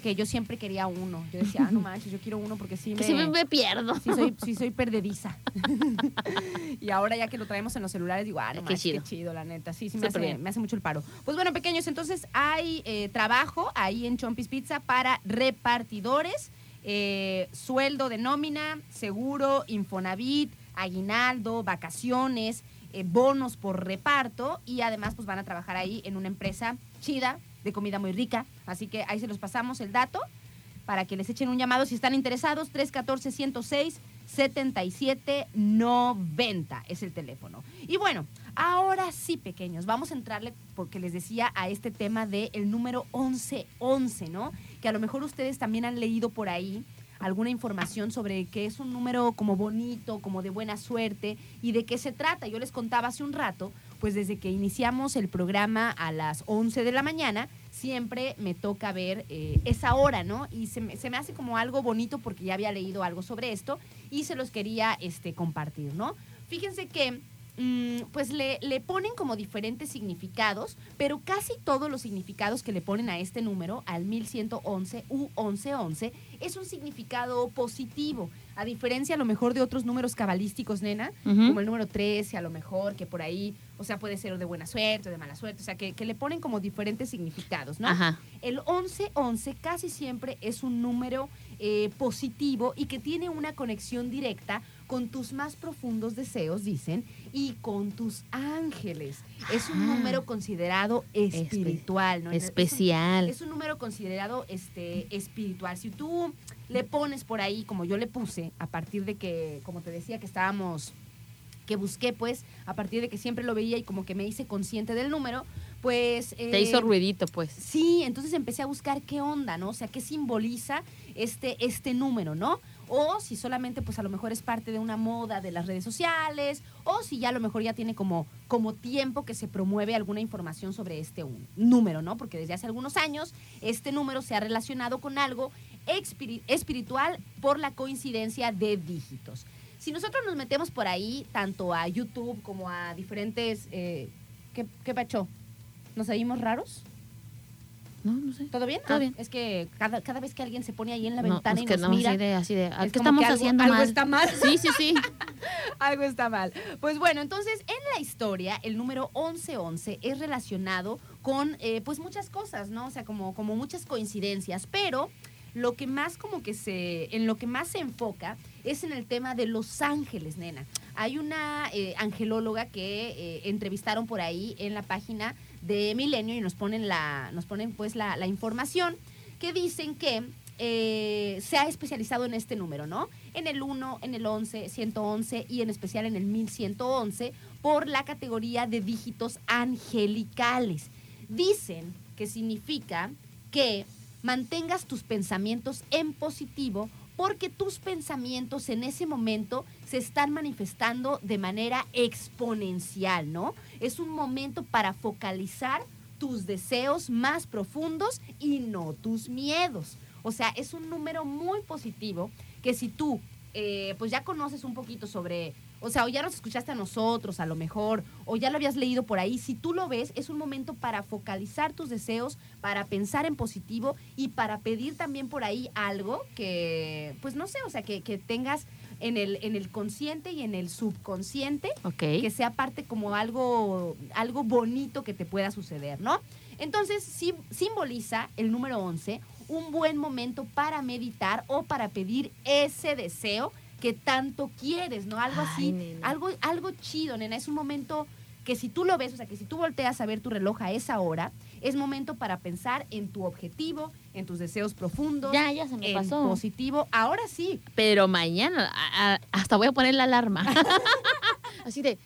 que yo siempre quería uno. Yo decía, ah, no manches, yo quiero uno porque sí me... si me, pierdo. Sí soy, sí soy perdediza. y ahora ya que lo traemos en los celulares, digo, ah, no Qué manches, chido. qué chido, la neta. Sí, sí, me hace, me hace mucho el paro. Pues bueno, pequeños, entonces hay eh, trabajo ahí en Chompis Pizza para repartidores, eh, sueldo de nómina, seguro, Infonavit, aguinaldo, vacaciones, eh, bonos por reparto y además pues van a trabajar ahí en una empresa chida, de comida muy rica. Así que ahí se los pasamos el dato para que les echen un llamado si están interesados. 314-106-7790 es el teléfono. Y bueno, ahora sí, pequeños, vamos a entrarle, porque les decía, a este tema del número 1111, ¿no? Que a lo mejor ustedes también han leído por ahí alguna información sobre que es un número como bonito, como de buena suerte y de qué se trata. Yo les contaba hace un rato, pues desde que iniciamos el programa a las 11 de la mañana, siempre me toca ver eh, esa hora, ¿no? Y se me, se me hace como algo bonito porque ya había leído algo sobre esto y se los quería este, compartir, ¿no? Fíjense que mm, pues le, le ponen como diferentes significados, pero casi todos los significados que le ponen a este número, al 1111 u 1111, es un significado positivo. A diferencia a lo mejor de otros números cabalísticos, nena, como el número 13, a lo mejor, que por ahí, o sea, puede ser de buena suerte o de mala suerte, o sea, que, que le ponen como diferentes significados, ¿no? Ajá. El 1111 casi siempre es un número eh, positivo y que tiene una conexión directa con tus más profundos deseos, dicen, y con tus ángeles. Es un Ah. número considerado espiritual, ¿no? Es un- Especial. es un número considerado este, espiritual. Si tú le pones por ahí, como yo le puse, a partir de que, como te decía, que estábamos, que busqué, pues, a partir de que siempre lo veía y como que me hice consciente del número, pues... Te eh, hizo ruidito, pues. Sí, entonces empecé a buscar qué onda, ¿no? O sea, qué simboliza este, este número, ¿no? O si solamente, pues a lo mejor es parte de una moda de las redes sociales, o si ya a lo mejor ya tiene como, como tiempo que se promueve alguna información sobre este un- número, ¿no? Porque desde hace algunos años este número se ha relacionado con algo espiritual por la coincidencia de dígitos. Si nosotros nos metemos por ahí, tanto a YouTube como a diferentes... eh, ¿Qué, qué pacho? ¿Nos oímos raros? No, no sé. ¿Todo bien? Todo Ah, bien. Es que cada, cada vez que alguien se pone ahí en la No, ventana pues y nos no, mira, así de, así de, ¿a es ¿qué estamos que algo- haciendo algo mal? está mal. Sí, sí, sí. algo está mal. Pues bueno, entonces en la historia el número 1111 es relacionado con eh, pues muchas cosas, ¿no? O sea, como, como muchas coincidencias, pero lo que más como que se, en lo que más se enfoca es en el tema de los ángeles, nena. Hay una eh, angelóloga que eh, entrevistaron por ahí en la página de Milenio y nos ponen la, nos ponen pues la, información que dicen que eh, se ha especializado en este número, ¿no? En el 1, en el 11, 111 y en especial en el 1111 por la categoría de dígitos angelicales. Dicen que significa que mantengas tus pensamientos en positivo porque tus pensamientos en ese momento se están manifestando de manera exponencial, ¿no? Es un momento para focalizar tus deseos más profundos y no tus miedos. O sea, es un número muy positivo que si tú, eh, pues ya conoces un poquito sobre, o sea, o ya nos escuchaste a nosotros a lo mejor, o ya lo habías leído por ahí, si tú lo ves, es un momento para focalizar tus deseos, para pensar en positivo y para pedir también por ahí algo que, pues no sé, o sea, que, que tengas en el, en el consciente y en el subconsciente Ok. que sea parte como algo, algo bonito que te pueda suceder, ¿no? Entonces, sim- simboliza el número 11 un buen momento para meditar o para pedir ese deseo que tanto quieres, ¿no? Algo Ay, así, nena. algo, algo chido, nena. Es un momento que si tú lo ves, o sea, que si tú volteas a ver tu reloj a esa hora, es momento para pensar en tu objetivo, en tus deseos profundos, Ya, ya se me en pasó. positivo. Ahora sí, Pero mañana, a- a- hasta voy a poner la alarma. Así de,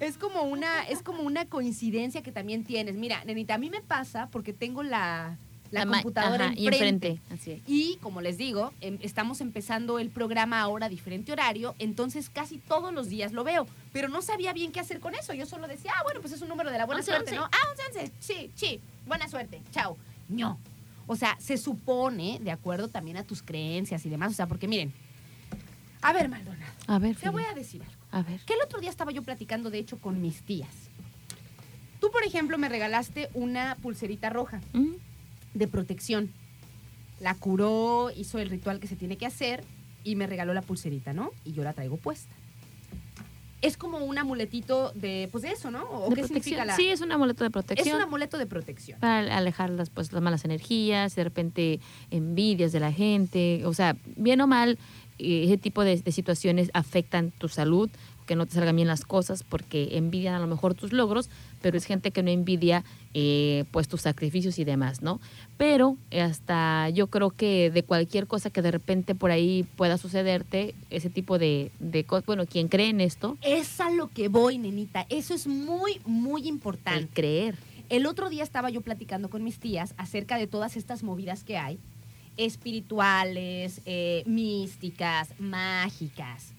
Es como una, es como una coincidencia que también tienes. Mira, nenita, a mí me pasa porque tengo la, la, computadora ajá, y enfrente. enfrente. Así es. Y como les digo, em, estamos empezando el programa ahora a diferente horario, entonces casi todos los días lo veo. Pero no sabía bien qué hacer con eso. Yo solo decía, ah, bueno, pues es un número de la buena 11, suerte, 11. ¿no? Ah, 11, 11. Sí, sí, buena suerte. Chao. No. O sea, se supone, de acuerdo también a tus creencias y demás. O sea, porque miren, a ver, Maldonado, A ver, te voy a decir algo. a ver. Que el otro día estaba yo platicando, de hecho, con mis tías. Tú, por ejemplo, me regalaste una pulserita roja Mm, de protección. La curó, hizo el ritual que se tiene que hacer y me regaló la pulserita, ¿no? Y yo la traigo puesta. Es como un amuletito de, pues de eso, ¿no? ¿O de qué significa protección. la...? Sí, es un amuleto de es protección. un amuleto de protección. para alejar las, pues, las malas energías, de repente envidias de la gente, o sea, bien o mal, eh, ese tipo de, de situaciones afectan tu salud, que no te salgan bien las cosas porque envidian a lo mejor tus logros, pero es gente que no envidia eh, pues tus sacrificios y demás, ¿no? Pero eh, hasta yo creo que de cualquier cosa que de repente por ahí pueda sucederte, ese tipo de, de cosas, bueno, quien cree en esto, Es a lo que voy, nenita. Eso es muy, muy importante. el creer. El otro día estaba yo platicando con mis tías acerca de todas estas movidas que hay, espirituales, eh, místicas, mágicas.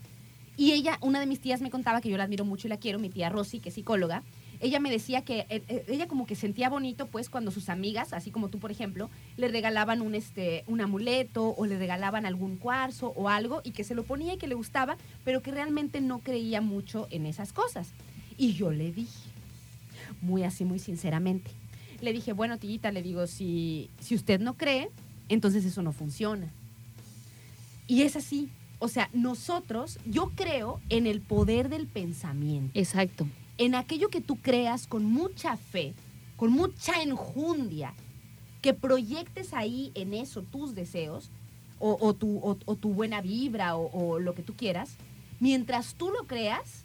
Y ella, una de mis tías me contaba que yo la admiro mucho y la quiero, mi tía Rosy, que es psicóloga. Ella me decía que eh, eh, ella como que sentía bonito, pues, cuando sus amigas, así como tú, por ejemplo, le regalaban un, este, un amuleto o le regalaban algún cuarzo o algo y que se lo ponía y que le gustaba, pero que realmente no creía mucho en esas cosas. Y yo le dije, muy así, muy sinceramente. Le dije, bueno, tillita, le digo, si, si usted no cree, entonces eso no funciona. Y es así. O sea, nosotros, yo creo en el poder del pensamiento, Exacto. en aquello que tú creas con mucha fe, con mucha enjundia, que proyectes ahí en eso tus deseos o, o tu, o- o tu buena vibra o, o lo que tú quieras, mientras tú lo creas,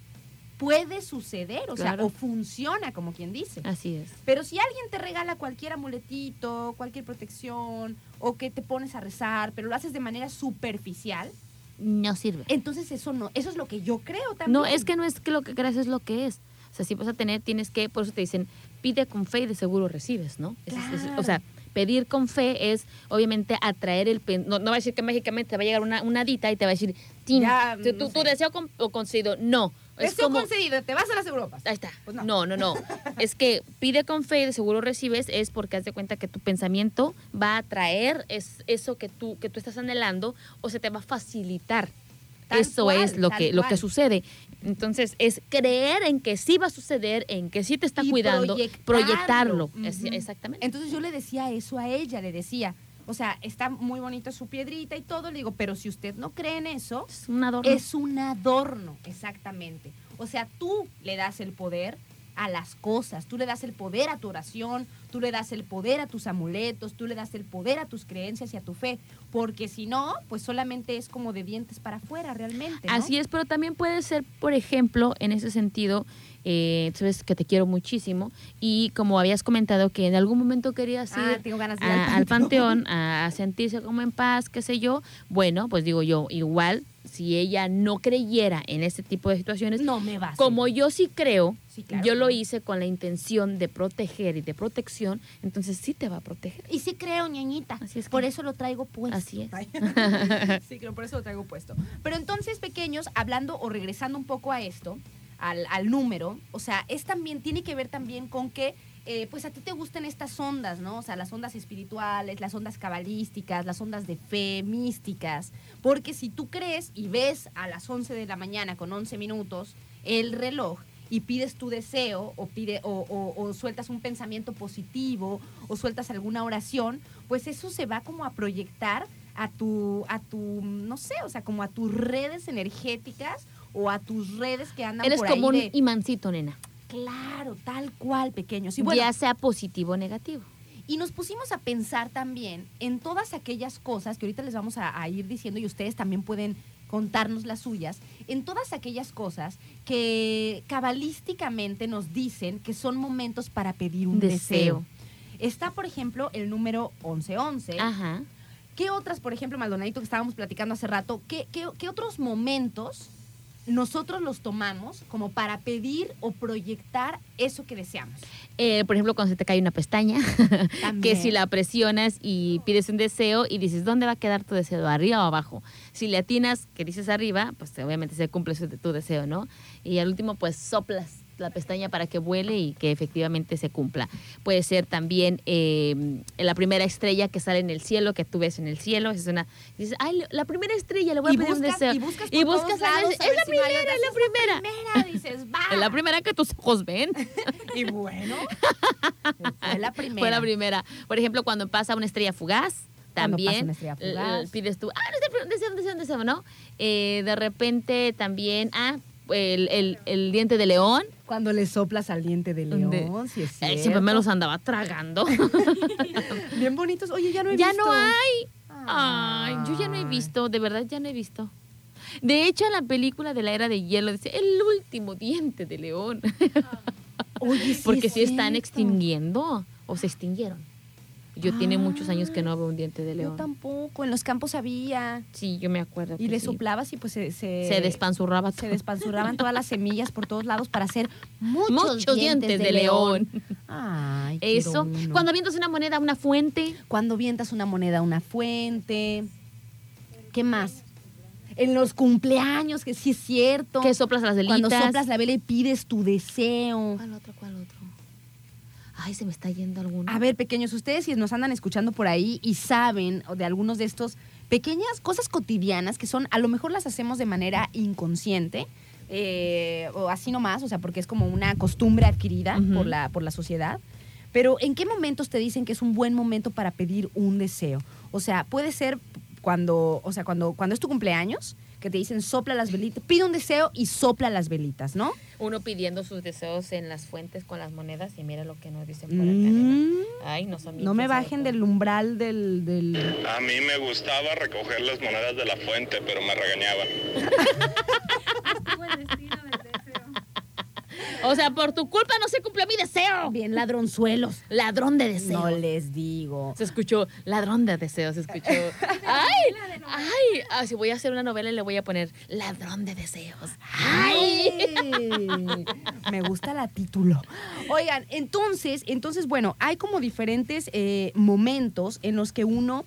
puede suceder, o Claro. sea, o funciona, como quien dice. Así es. Pero si alguien te regala cualquier amuletito, cualquier protección, o que te pones a rezar, pero lo haces de manera superficial, No sirve. entonces eso no, eso es lo que yo creo también. No, es que no es que lo que creas es lo que es. O sea, si vas a tener, tienes que, por eso te dicen, pide con fe y de seguro recibes, ¿no? Es- es- es- Claro. o sea, pedir con fe es, obviamente, atraer el... pen- No, no va a decir que mágicamente te va a llegar una, una dita y te va a decir, "Tin, Ya, tu, no tu deseo con- o concedido. No. Es como... concedido, te vas a las Europas. Ahí está. Pues no. no. no, no, es que pide con fe y de seguro recibes es porque haz de cuenta que tu pensamiento va a atraer es, eso que tú, que tú estás anhelando o se te va a facilitar Tal Eso cual, es lo que, lo que sucede. Entonces, es creer en que sí va a suceder, en que sí te está Y cuidando, proyectarlo. proyectarlo. Es- exactamente. Entonces yo le decía eso a ella, le decía, o sea, está muy bonita su piedrita y todo, le digo, pero si usted no cree en eso, Es un adorno. es un adorno, exactamente. O sea, tú le das el poder a las cosas, tú le das el poder a tu oración, tú le das el poder a tus amuletos, tú le das el poder a tus creencias y a tu fe, porque si no, pues solamente es como de dientes para afuera realmente. ¿no? Así es, pero también puede ser, por ejemplo, en ese sentido, eh, sabes que te quiero muchísimo y como habías comentado que en algún momento querías ir Ah, ir a- al al panteón. panteón a, a sentirse como en paz, qué sé yo, bueno, pues digo yo, igual si ella no creyera en este tipo de situaciones, No me va. como yo sí creo, Sí, claro, yo lo hice con la intención de proteger y de protección, entonces sí te va a proteger. Y sí creo, ñañita. Así es que- Por eso lo traigo puesto. Así es. Sí, creo, por eso lo traigo puesto. Pero entonces, pequeños, hablando o regresando un poco a esto, al, al número, o sea, es también, tiene que ver también con que, eh, pues a ti te gustan estas ondas, ¿no? O sea, las ondas espirituales, las ondas cabalísticas, las ondas de fe, místicas. Porque si tú crees y ves a las 11 de la mañana con 11 minutos el reloj, y pides tu deseo o, pide, o, o- o sueltas un pensamiento positivo o sueltas alguna oración, pues eso se va como a proyectar a tu, a tu, no sé, o sea, como a tus redes energéticas o a tus redes que andan Eres por como un ahí de- imancito, nena, Claro, tal cual, pequeños. Y bueno, ya sea positivo o negativo. y nos pusimos a pensar también en todas aquellas cosas que ahorita les vamos a, a ir diciendo y ustedes también pueden contarnos las suyas, en todas aquellas cosas que cabalísticamente nos dicen que son momentos para pedir un deseo. Deseo. Está, por ejemplo, el número 1111. Ajá. ¿Qué otras, por ejemplo, Maldonadito, que estábamos platicando hace rato, qué, qué- qué otros momentos nosotros los tomamos como para pedir o proyectar eso que deseamos? Eh, por ejemplo, cuando se te cae una pestaña, que si la presionas y pides un deseo y dices, ¿dónde va a quedar tu deseo? ¿Arriba o abajo? Si le atinas que dices arriba, pues obviamente se cumple tu deseo, ¿no? Y al último, pues soplas la pestaña para que vuele y que efectivamente se cumpla. Puede ser también eh, la primera estrella que sale en el cielo, que tú ves en el cielo. Es una, dices, ay, la primera estrella, le voy a y pedir un buscas, deseo. y buscas, Y por buscas todos lados es la si no hay primera, es la primera. primera, dices, va. Es la primera que tus ojos ven. Y bueno, fue la primera. Fue la primera. Por ejemplo, cuando pasa una estrella fugaz, pasa también fugaz. pides tú, ah, deseo, deseo, deseo, ¿no? Eh, de repente también, ah, el, el- el diente de león. Cuando le soplas al diente de De- león, sí es Eh, cierto. siempre me los andaba tragando. Bien bonitos. Oye, ya no he ya visto. no hay. Ay, yo ya no he visto, de verdad ya no he visto. De hecho, en la película de la era de hielo dice el último diente de león. Oye, sí Porque es si están extinguiendo o se extinguieron. Yo tiene muchos años que no veo un diente de Yo león. tampoco. En los campos había. Sí, yo me acuerdo. Y que le sí. soplabas y pues se... Se, Se despanzurraba se todo. despanzurraban todas las semillas por todos lados para hacer muchos, Muchos dientes de león. Ay, Eso. Cuando avientas una moneda a una fuente. Cuando vientas una moneda a una fuente. ¿Qué más? En los cumpleaños, que sí es cierto. Que soplas las velitas. Cuando soplas la vela y pides tu deseo. ¿Cuál otro? ¿Cuál otro? Ay, se me está yendo alguno. A ver, pequeños, ustedes si nos andan escuchando por ahí y saben de algunos de estos pequeñas cosas cotidianas que son, a lo mejor las hacemos de manera inconsciente, eh, o así nomás, o sea, porque es como una costumbre adquirida por, la, por la sociedad. Pero ¿en qué momentos te dicen que es un buen momento para pedir un deseo? O sea, puede ser cuando, o sea, cuando, cuando es tu cumpleaños, que te dicen sopla las velitas, pide un deseo y sopla las velitas, ¿no? Uno pidiendo sus deseos en las fuentes con las monedas y mira lo que nos dicen por acá. Mm, Ay, no son no me bajen del umbral del- del, A mí me gustaba recoger las monedas de la fuente, pero me regañaban. O sea, por tu culpa no se cumplió mi deseo. Bien ladronzuelos. Ladrón de deseos. No les digo. Se escuchó ladrón de deseos, se escuchó. ¡Ay! ¡Ay! Ah, si voy a hacer una novela le voy a poner ladrón de deseos. ¡Ay! Ay, Me gusta la título. Oigan, entonces, entonces, bueno, hay como diferentes eh, momentos en los que uno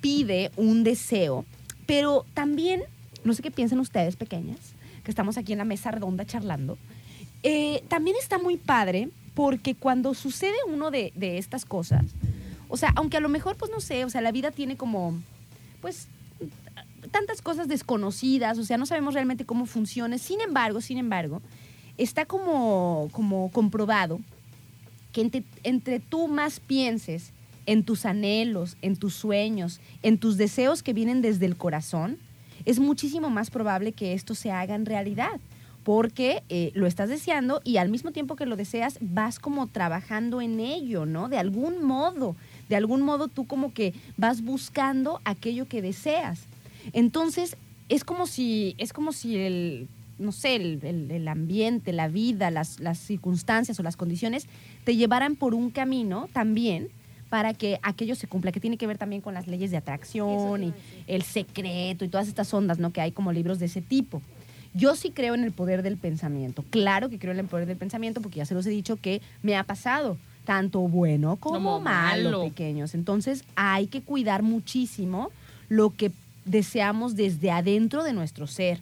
pide un deseo, pero también, no sé qué piensan ustedes, pequeñas, que estamos aquí en la mesa redonda charlando, eh, también está muy padre porque cuando sucede uno de, de estas cosas, o sea, aunque a lo mejor, pues no sé, o sea, la vida tiene como, pues, tantas cosas desconocidas, o sea, no sabemos realmente cómo funciona. Sin embargo, sin embargo, está como, como comprobado que entre, entre tú más pienses en tus anhelos, en tus sueños, en tus deseos que vienen desde el corazón, es muchísimo más probable que esto se haga en realidad. Porque eh, lo estás deseando y al mismo tiempo que lo deseas, vas como trabajando en ello, ¿no? De algún modo, de algún modo tú como que vas buscando aquello que deseas. Entonces, es como si, es como si el, no sé, el, el- el ambiente, la vida, las, las circunstancias o las condiciones te llevaran por un camino también para que aquello se cumpla, que tiene que ver también con las leyes de atracción y el secreto y todas estas ondas, ¿no? Que hay como libros de ese tipo. Yo sí creo en el poder del pensamiento. Claro que creo en el poder del pensamiento porque ya se los he dicho que me ha pasado, tanto bueno como, Como malo, malo. pequeños. Entonces hay que cuidar muchísimo lo que deseamos desde adentro de nuestro ser,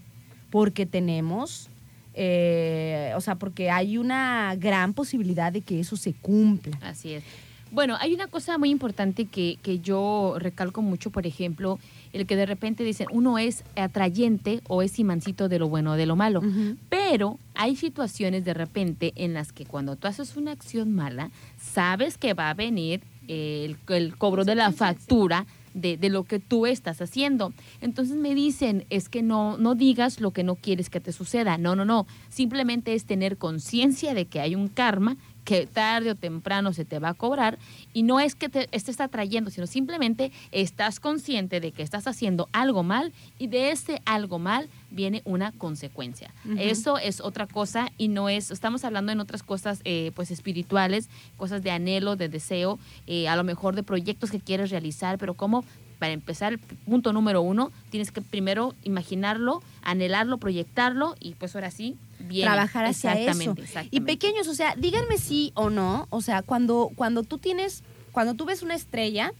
porque tenemos, eh, o sea, porque hay una gran posibilidad de que eso se cumpla. Así es. Bueno, hay una cosa muy importante que, que yo recalco mucho, por ejemplo, el que de repente dicen uno es atrayente o es imancito de lo bueno o de lo malo. Pero hay situaciones de repente en las que cuando tú haces una acción mala, sabes que va a venir el, el cobro de la factura de, de lo que tú estás haciendo. Entonces me dicen, es que no, no digas lo que no quieres que te suceda. No, no, no. Simplemente es tener conciencia de que hay un karma que tarde o temprano se te va a cobrar y no es que te estés atrayendo, sino simplemente estás consciente de que estás haciendo algo mal y de ese algo mal viene una consecuencia. Eso es otra cosa y no es, estamos hablando en otras cosas eh, pues espirituales, cosas de anhelo, de deseo, eh, a lo mejor de proyectos que quieres realizar, pero como para empezar, el punto número uno, tienes que primero imaginarlo, anhelarlo, proyectarlo y pues ahora sí, bien. trabajar hacia eso. exactamente, Y exactamente. pequeños, o sea, díganme sí o no, o sea, cuando, cuando tú tienes, cuando tú ves una estrella,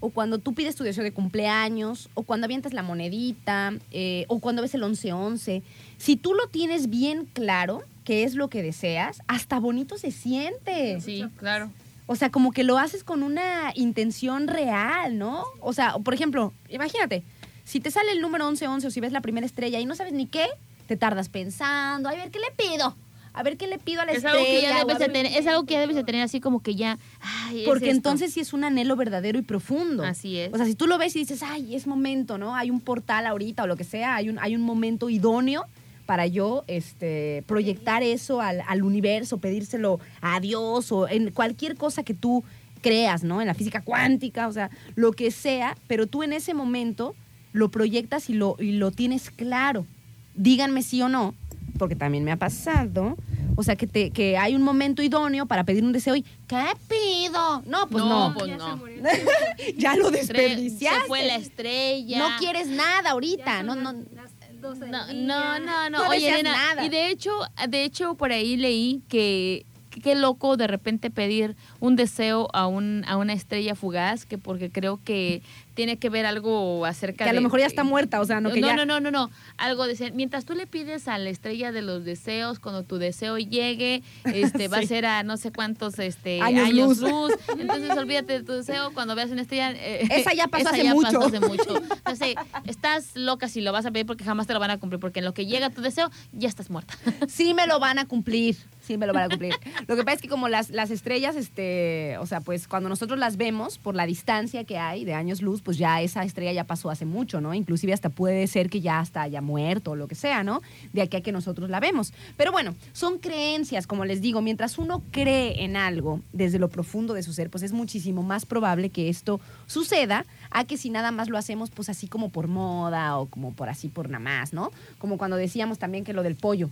o cuando tú pides tu deseo de cumpleaños, o cuando avientas la monedita, eh, o cuando ves el 11-11, si tú lo tienes bien claro, qué es lo que deseas, hasta bonito se siente. Sí, claro. O sea, como que lo haces con una intención real, ¿no? O sea, por ejemplo, imagínate, si te sale el número 1111 o si ves la primera estrella y no sabes ni qué, te tardas pensando, a ver, ¿qué le pido? A ver, ¿qué le pido a la Es estrella? algo, que ya debes de tener, es algo que ya debes de tener así como que ya... ay, es Porque esto. entonces sí es un anhelo verdadero y profundo. Así es. O sea, si tú lo ves y dices, ay, es momento, ¿no? Hay un portal ahorita o lo que sea, hay un, hay un momento idóneo para yo este, proyectar eso al, al universo, pedírselo a Dios o en cualquier cosa que tú creas, ¿no? En la física cuántica, o sea, lo que sea, pero tú en ese momento lo proyectas y lo, y lo tienes claro. Díganme sí o no, porque también me ha pasado. O sea, que, te, que hay un momento idóneo para pedir un deseo y ¿qué pido? No, pues no. no, pues no. ya lo desperdiciaste. Se fue la estrella. No quieres nada ahorita, no, no. No, no, no, no. No Oye, nena, nada. y de hecho, de hecho por ahí leí que qué loco de repente pedir un deseo a un a una estrella fugaz, que porque creo que tiene que ver algo acerca Que a de lo mejor ya está muerta, o sea, no que no, ya. no, no, no, no. Algo de mientras tú le pides a la estrella de los deseos, cuando tu deseo llegue, este va a ser a no sé cuántos este Años años, luz. luz. Entonces olvídate de tu deseo cuando veas una estrella. eh, Esa ya pasó hace ya mucho. pasó hace mucho. Entonces, estás loca si lo vas a pedir porque jamás te lo van a cumplir, porque en lo que llega tu deseo, ya estás muerta. Sí me lo van a cumplir. Sí me lo van a cumplir. Lo que pasa es que como las, las estrellas, este, o sea, pues cuando nosotros las vemos por la distancia que hay de años luz, pues ya esa estrella ya pasó hace mucho, ¿no? Inclusive hasta puede ser que ya hasta haya muerto o lo que sea, ¿no? De aquí a que nosotros la vemos. Pero bueno, son creencias, como les digo, mientras uno cree en algo desde lo profundo de su ser, pues es muchísimo más probable que esto suceda a que si nada más lo hacemos pues así como por moda o como por así por nada más, ¿no? Como cuando decíamos también que lo del pollo.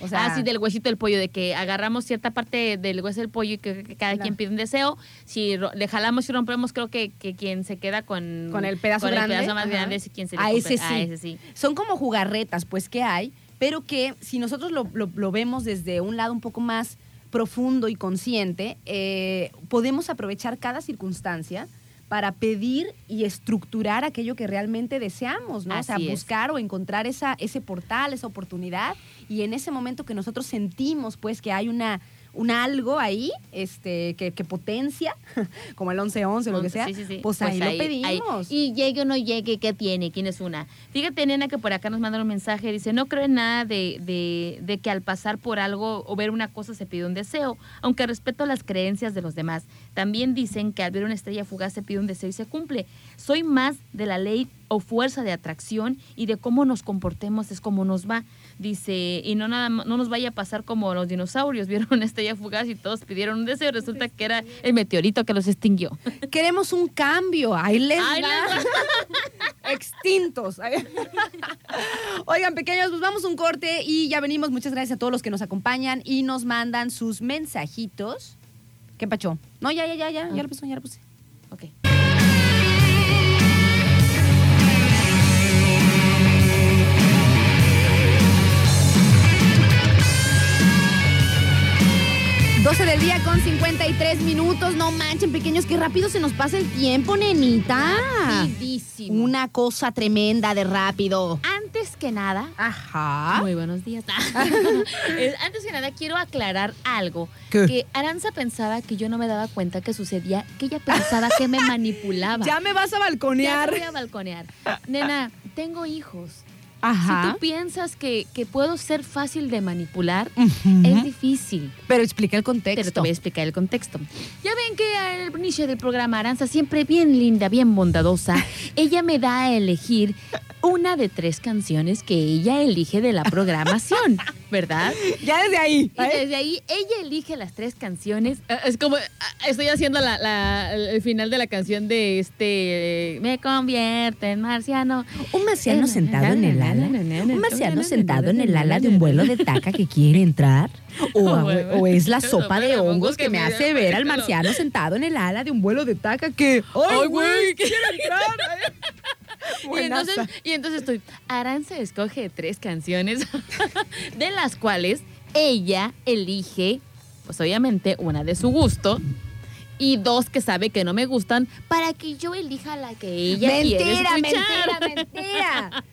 O sea, Así del huesito del pollo, de que agarramos cierta parte del hueso del pollo y que, que cada quien pide un deseo. Si le jalamos y rompemos, creo que, que quien se queda con, Con el pedazo con grande, el pedazo más ajá. grande es quien se A compra- ese sí. a ese sí. son como jugarretas, pues, que hay, pero que si nosotros lo, lo- lo vemos desde un lado un poco más profundo y consciente, eh, podemos aprovechar cada circunstancia para pedir y estructurar aquello que realmente deseamos, ¿no? o sea, es. buscar o encontrar esa, ese portal, esa oportunidad, y en ese momento que nosotros sentimos, pues, que hay una, un algo ahí, este, que, que potencia, como el 1111 o lo que sea, Sí, sí, sí. pues, ahí, lo ahí- pedimos. Y llegue o no llegue, ¿qué tiene? ¿Quién es una? Fíjate, nena, que por acá nos mandaron un mensaje. Dice, no creo en nada de, de, de que al pasar por algo o ver una cosa se pide un deseo, aunque respeto las creencias de los demás. También dicen que al ver una estrella fugaz se pide un deseo y se cumple. Soy más de la ley o fuerza de atracción y de cómo nos comportemos es como nos va. Dice, y no nada no nos vaya a pasar como los dinosaurios, vieron una estrella fugaz y todos pidieron un deseo, resulta que era el meteorito que los extinguió. Queremos un cambio. Ahí les Ahí va. Extintos. Oigan, pequeños, pues vamos a un corte y ya venimos. Muchas gracias a todos los que nos acompañan y nos mandan sus mensajitos. ¿Qué pacho? No, ya, ya, ya, ya, ya lo puse, ya lo puse. 12 del día con 53 minutos. No manchen, pequeños, qué rápido se nos pasa el tiempo, nenita. Rapidísimo. Una cosa tremenda de rápido. Antes que nada, Ajá. muy buenos días. Antes que nada, quiero aclarar algo. ¿Qué? Que Aranza pensaba que yo no me daba cuenta que sucedía, que ella pensaba que me manipulaba. Ya me vas a Ya balconear. te voy a balconear. Nena, tengo hijos. Si tú piensas que, que puedo ser fácil de manipular, es difícil. Pero explica el Pero contexto. te voy a explicar el contexto. Ya ven que al inicio del programa Aranza, siempre bien linda, bien bondadosa, ella me da a elegir una de tres canciones que ella elige de la programación, ¿verdad? Ya desde ahí. Y desde ahí ella elige las tres canciones. Ah, Es como, ah, estoy haciendo la- la- el final de la canción de este, eh, me convierte en marciano. Un marciano sentado en el ala. Un marciano sentado en el ala de un vuelo de taca que quiere entrar. O, o es la sopa de hongos que me hace ver al marciano sentado en el ala de un vuelo de taca que. ¡Ay, güey! ¡Quiere entrar! Y entonces, y entonces estoy, escoge tres canciones, de las cuales ella elige, pues obviamente, una de su gusto y dos que sabe que no me gustan para que yo elija la que ella quiere Mentira, escuchar. mentira, mentira.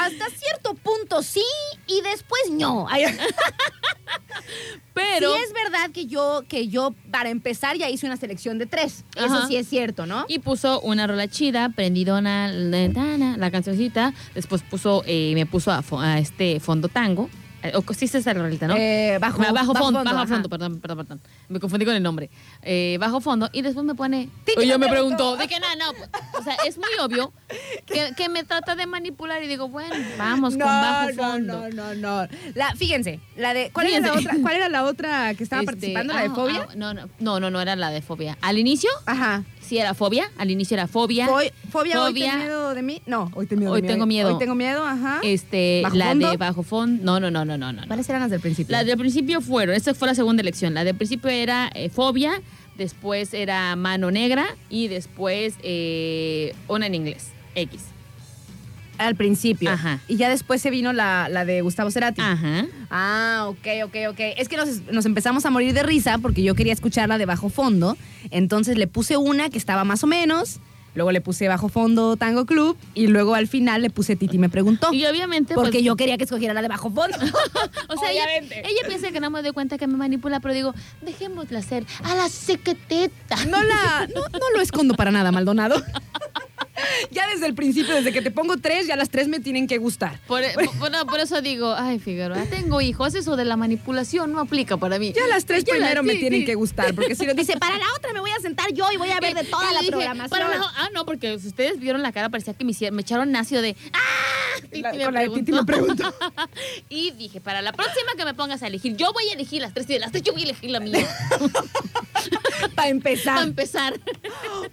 Hasta cierto punto sí y después no. Pero, sí es verdad que yo, que yo, para empezar, ya hice una selección de tres. Eso sí es cierto, ¿no? y puso una rola chida, prendidona, la, la cancioncita, después puso, eh, me puso a, a este fondo tango, o sí es esa rolita, ¿no? Eh, bajo, bajo, bajo fondo, bajo ajá. fondo, perdón, perdón, perdón. Me confundí con el nombre. Eh, bajo fondo y después me pone. Y yo me pregunto, de que no, no. pues, O sea, es muy obvio que, que me trata de manipular y digo, bueno, vamos No, con bajo no, fondo. no, no, no. La, fíjense, la de, ¿cuál, Era la otra, ¿cuál era la otra que estaba Este, participando? ¿La de ah, fobia? ah, no, no, no, no, no era la de fobia. Al inicio Ajá. Sí era fobia, al inicio era fobia. Fo- ¿Fobia, hoy Fobia. ten miedo de mí? No, hoy tengo miedo Hoy de mí. tengo miedo. Hoy tengo miedo, ajá. Este, ¿Bajo la fondo? de bajo fondo. No, no, no, no, no, no. ¿Cuáles eran las del principio? La del principio fueron, esta fue la segunda elección. La del principio era eh, fobia, después era mano negra y después eh, una en inglés, X. Al principio. Ajá. Y ya después se vino la, la de Gustavo Cerati. Ajá. Ah, ok, ok, ok. Es que nos, nos empezamos a morir de risa porque yo quería escucharla de bajo fondo. Entonces le puse una que estaba más o menos. Luego le puse bajo fondo Tango Club. Y luego al final le puse Titi me preguntó. Y obviamente. Porque pues, yo quería que escogiera la de bajo fondo. O sea, ella, piensa que no me doy cuenta que me manipula, pero digo, dejémosla hacer a la sequeteta. No la, no, no lo escondo para nada, Maldonado. ya desde el principio, desde que te pongo tres, ya las tres me tienen que gustar. Por, por- no, por eso digo, ay, Figueroa, tengo hijos, eso de la manipulación no aplica para mí. Ya las tres Ya las- primero me sí, tienen sí. que gustar, porque si dice, para la otra me voy a sentar yo y voy a ver de toda Y la dije, programación. para la- ah, no, porque si ustedes vieron la cara, parecía que me, echaron ácido de ¡Ah! Titi La- me con la de Titi me preguntó. y dije, para la próxima que me pongas a elegir, yo voy a elegir las tres y de las tres yo voy a elegir la mía. Para para empezar. empezar.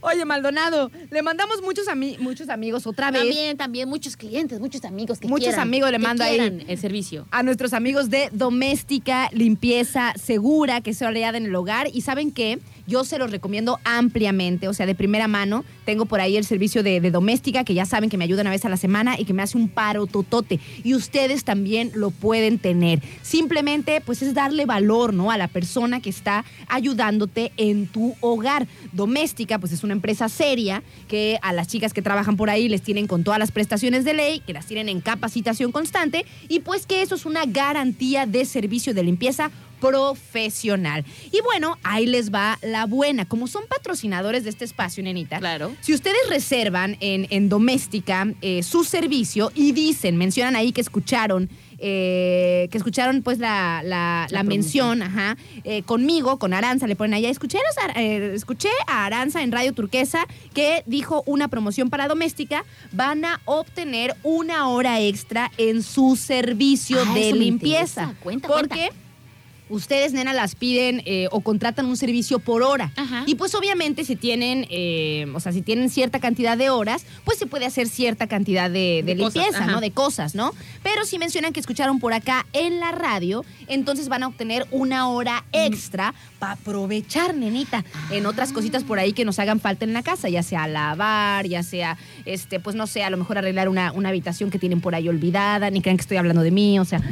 Oye, Maldonado, le mandamos muchos, ami- muchos amigos otra vez También, también muchos clientes, muchos amigos que Muchos quieran, amigos le que mando ahí. el servicio. a nuestros amigos de Doméstica Limpieza Segura, que es oleada en el hogar. Y saben qué, yo se los recomiendo ampliamente, o sea, de primera mano. Tengo por ahí el servicio de, de Doméstica, que ya saben que me ayuda una vez a la semana y que me hace un paro totote. Y ustedes también lo pueden tener. Simplemente, pues es darle valor, ¿no? A la persona que está ayudándote en en tu hogar. Doméstica, pues es una empresa seria que a las chicas que trabajan por ahí les tienen con todas las prestaciones de ley, que las tienen en capacitación constante y pues que eso es una garantía de servicio de limpieza profesional. Y bueno, ahí les va la buena. Como son patrocinadores de este espacio, nenita. Claro. Si ustedes reservan en, en Doméstica eh, su servicio y dicen, mencionan ahí que escucharon. Eh, que escucharon pues la, la- la mención, ajá, eh, conmigo, con Aranza, le ponen allá, escuché, los Ar- eh, escuché a Aranza en Radio Turquesa que dijo una promoción para doméstica, van a obtener una hora extra en su servicio Ah, de limpieza. Cuenta, porque ustedes, nena, las piden eh, o contratan un servicio por hora. Ajá. Y pues obviamente si tienen, eh, o sea, si tienen cierta cantidad de horas, pues se puede hacer cierta cantidad de, de De cosas, limpieza, ajá. ¿no? De cosas, ¿no? Pero si mencionan que escucharon por acá en la radio, entonces van a obtener una hora extra para aprovechar, nenita, en otras cositas por ahí que nos hagan falta en la casa, ya sea lavar, ya sea, este, pues no sé, a lo mejor arreglar una, una habitación que tienen por ahí olvidada, ni crean que estoy hablando de mí, o sea.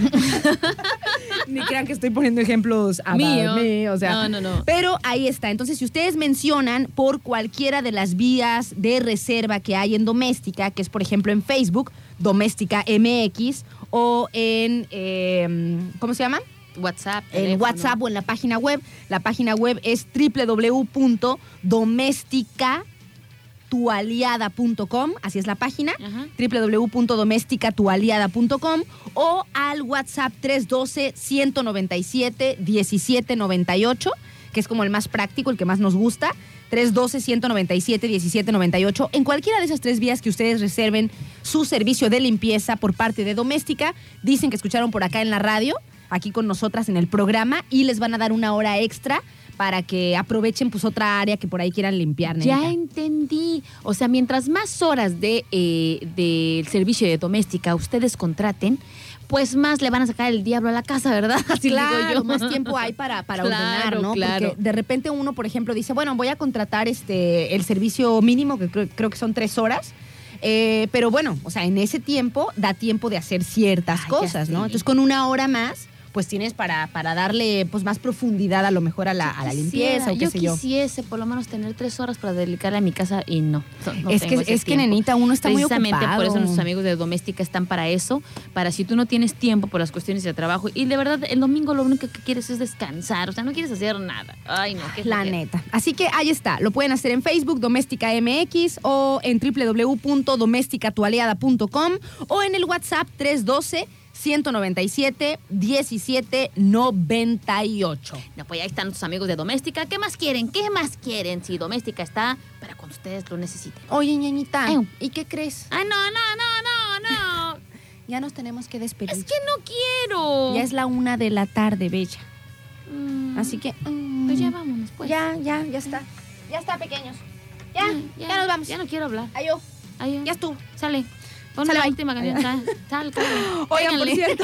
Ni crean que estoy poniendo ejemplos a Mío. mí, o sea. No, no, no. Pero ahí está. Entonces, si ustedes mencionan por cualquiera de las vías de reserva que hay en Doméstica, que es por ejemplo en Facebook, Doméstica MX, o en, eh, ¿cómo se llama? WhatsApp. En. WhatsApp o en la página web. La página web es www.domesticatualiada.com, así es la página www.domesticatualiada.com o al WhatsApp 312-197-1798, que es como el más práctico, el que más nos gusta. 312-197-1798. En cualquiera de esas tres vías que ustedes reserven su servicio de limpieza por parte de Doméstica, dicen que escucharon por acá en la radio, aquí con nosotras en el programa, y les van a dar una hora extra para que aprovechen pues otra área que por ahí quieran limpiar. Ya entendí. O sea, mientras más horas de eh, del servicio de doméstica ustedes contraten, pues más le van a sacar el diablo a la casa, ¿verdad? Así digo claro, yo. más tiempo hay para, para Claro, ordenar, ¿no? claro. Porque de repente uno, por ejemplo, dice, bueno, voy a contratar este el servicio mínimo, que creo, creo que son tres horas. eh, pero bueno, o sea, en ese tiempo da tiempo de hacer ciertas Ay, ya cosas, ¿no? Entonces, con una hora más, pues tienes para, para darle pues más profundidad a lo mejor a la, a la limpieza o qué yo sé yo. quisiese por lo menos tener tres horas para dedicarle a mi casa y no. es que, es que, nenita, uno está muy Precisamente ocupado. por eso nuestros amigos de Doméstica están para eso, para si tú no tienes tiempo por las cuestiones de trabajo y de verdad el domingo lo único que quieres es descansar, o sea, no quieres hacer nada. Ay, no, qué La neta. Así que ahí está. Lo pueden hacer en Facebook, Doméstica MX, o en www.domesticatualeada.com o en el WhatsApp 312 197 1798. No, pues ahí están tus amigos de Doméstica. ¿Qué más quieren? ¿Qué más quieren? Si Doméstica está para cuando ustedes lo necesiten. Oye, ñañita. ¿y qué crees? Ay, no, no, no, no, no. Ya nos tenemos que despedir. es que no quiero. Ya es la una de la tarde, bella. Mm, Así que. mm, Pues ya vámonos, pues. Ya, ya, ya está. Ya está, pequeños. Ya, Ya, ya, nos vamos. Ya no quiero hablar. Adiós. Ay, Ya estuvo. Sale. Pon Sale, la última canción. Oigan, por cierto,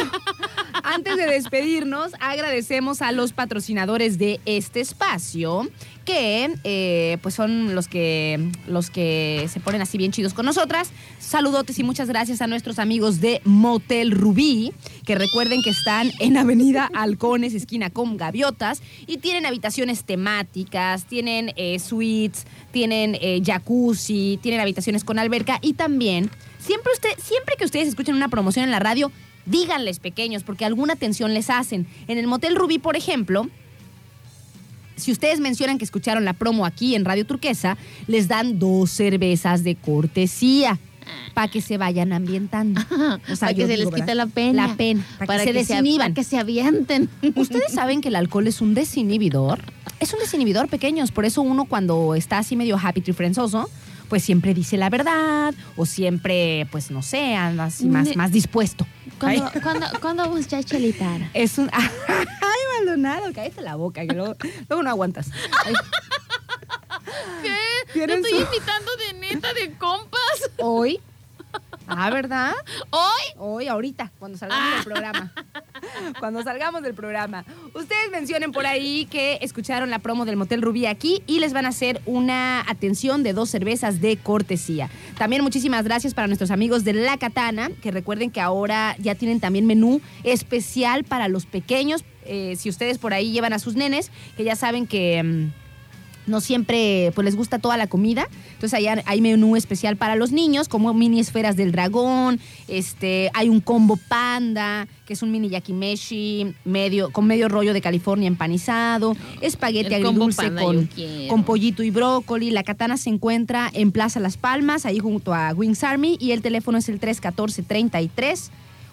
antes de despedirnos, agradecemos a los patrocinadores de este espacio, que eh, pues son los que, los que se ponen así bien chidos con nosotras. Saludotes y muchas gracias a nuestros amigos de Motel Rubí, que recuerden que están en Avenida Halcones, esquina con Gaviotas, y tienen habitaciones temáticas, tienen eh, suites, tienen eh, jacuzzi, tienen habitaciones con alberca y también Siempre, usted, siempre que ustedes escuchen una promoción en la radio, díganles pequeños, porque alguna atención les hacen. En el Motel Rubí, por ejemplo, si ustedes mencionan que escucharon la promo aquí en Radio Turquesa, les dan dos cervezas de cortesía para que se vayan ambientando. O sea, para que se digo, les quite ¿verdad? la pena. La pena, para, que se se desinhiban. para que se avienten. ¿Ustedes saben que el alcohol es un desinhibidor? Es un desinhibidor, pequeños. Por eso uno cuando está así medio happy trifrenzoso, pues siempre dice la verdad o siempre, pues no sé, anda así más, más dispuesto. ¿Cuándo, cuándo, ¿cuándo vamos ya a chelitar? Es un... ¡Ay, Maldonado! Cállate la boca, que luego, luego no aguantas. Ay. ¿Qué? ¿Tienen Te estoy su- invitando de neta, de compas. Hoy... Ah, ¿verdad? ¿Hoy? Hoy, ahorita, cuando salgamos del programa. Cuando salgamos del programa. Ustedes mencionen por ahí que escucharon la promo del Motel Rubí aquí y les van a hacer una atención de dos cervezas de cortesía. También muchísimas gracias para nuestros amigos de La Katana, que recuerden que ahora ya tienen también menú especial para los pequeños. Eh, si ustedes por ahí llevan a sus nenes, que ya saben que... no siempre pues les gusta toda la comida. Entonces ahí hay menú especial para los niños, como mini esferas del dragón, este, hay un combo panda, que es un mini yakimeshi medio, con medio rollo de California empanizado, espagueti El combo agridulce con, con pollito y brócoli. La katana se encuentra en Plaza Las Palmas, ahí junto a Wings Army, y el teléfono es el 314 33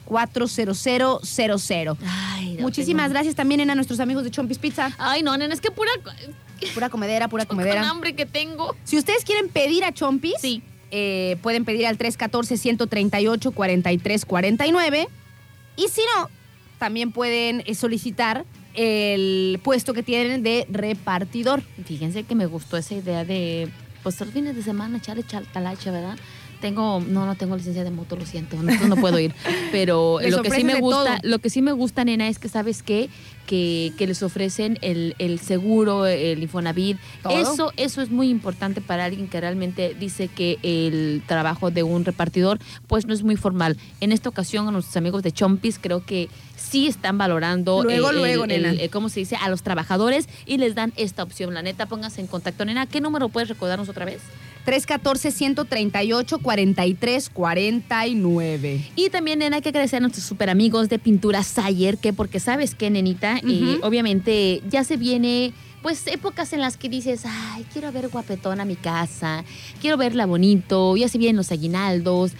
40000. Ay, no Muchísimas gracias también a nuestros amigos de Chompis Pizza. Ay, no, nena, es que pura. Pura comedera, pura Con comedera. hambre que tengo. Si ustedes quieren pedir a Chompis, Sí. eh, pueden pedir al 314-138-4349. Y si no, también pueden eh, solicitar el puesto que tienen de repartidor. Fíjense que me gustó esa idea de, pues, los fines de semana echarle chaltalache, ¿verdad? Tengo, no, no tengo licencia de moto, lo siento, no, no puedo ir. Pero lo que sí me gusta, todo. lo que sí me gusta, nena, es que sabes qué, que, que les ofrecen el, el seguro, el Infonavit. Todo. Eso, eso es muy importante para alguien que realmente dice que el trabajo de un repartidor, pues no es muy formal. En esta ocasión, a nuestros amigos de Chompis, creo que sí están valorando Luego, el- luego, el- nena. el- ¿cómo se dice? A los trabajadores y les dan esta opción. La neta, pónganse en contacto, nena. ¿Qué número puedes recordarnos otra vez? 314-138-4349. Y también, nena, hay que agradecer a nuestros super amigos de Pintura Sayer, que porque sabes que, nenita, Eh, Ujú. obviamente ya se viene. Pues épocas en las que dices, ay, quiero ver guapetona mi casa, quiero verla bonito, ya se vienen los aguinaldos,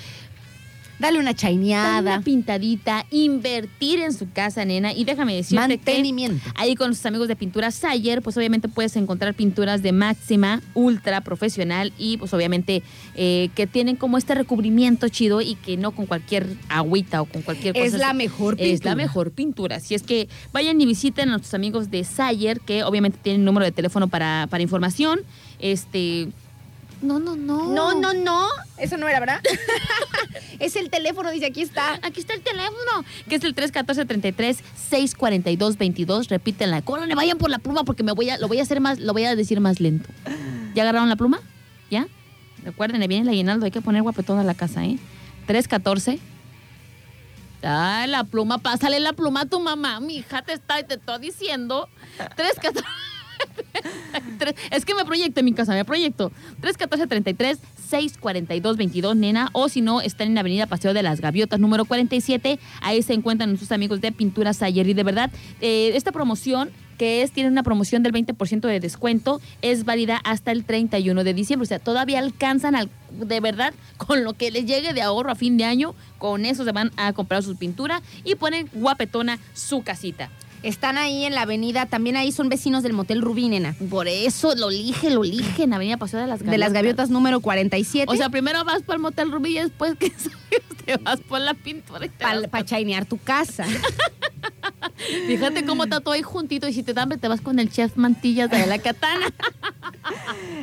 Dale una chaineada. una pintadita, invertir en su casa, nena. Y déjame decirte que Mantenimiento. Ahí con sus amigos de Pintura Sayer, pues obviamente puedes encontrar pinturas de máxima, ultra profesional y pues obviamente eh, que tienen como este recubrimiento chido y que no con cualquier agüita o con cualquier cosa. Es la mejor Es la pintura. mejor pintura. Así es que vayan y visiten a nuestros amigos de Sayer, que obviamente tienen número de teléfono para, para información. Este. No, no, no. No, no, no. Eso no era, ¿verdad? es el teléfono, dice, aquí está. Aquí está el teléfono, que es el 314-33-642-22. Repítenla. Córranle, vayan por la pluma porque me voy a, lo voy a hacer más, lo voy a decir más lento. ¿Ya agarraron la pluma? ¿Ya? Recuerden, viene el aguinaldo, hay que poner guapetón a la casa, ¿eh? 314. Ay, la pluma, pásale la pluma a tu mamá, mi hija te está, te estoy diciendo. 314. Es que me proyecto en mi casa, me proyecto. 314-33-642-22, nena. O si no, están en Avenida Paseo de las Gaviotas, número 47. Ahí se encuentran nuestros amigos de Pinturas Ayer. Y de verdad, eh, esta promoción que es, tiene una promoción del 20% de descuento, es válida hasta el 31 de diciembre. O sea, todavía alcanzan al, de verdad con lo que les llegue de ahorro a fin de año. Con eso se van a comprar su pintura y ponen guapetona su casita. Están ahí en la avenida, también ahí son vecinos del Motel Rubí, nena. Por eso lo elige, lo elige en Avenida Paseo de las Gaviotas. De las gaviotas número 47. O sea, primero vas por el Motel Rubí y después que te vas por la pintura. para pa- chainear tu casa. Fíjate cómo está todo ahí juntito y si te da hambre te vas con el chef Mantillas de la Katana.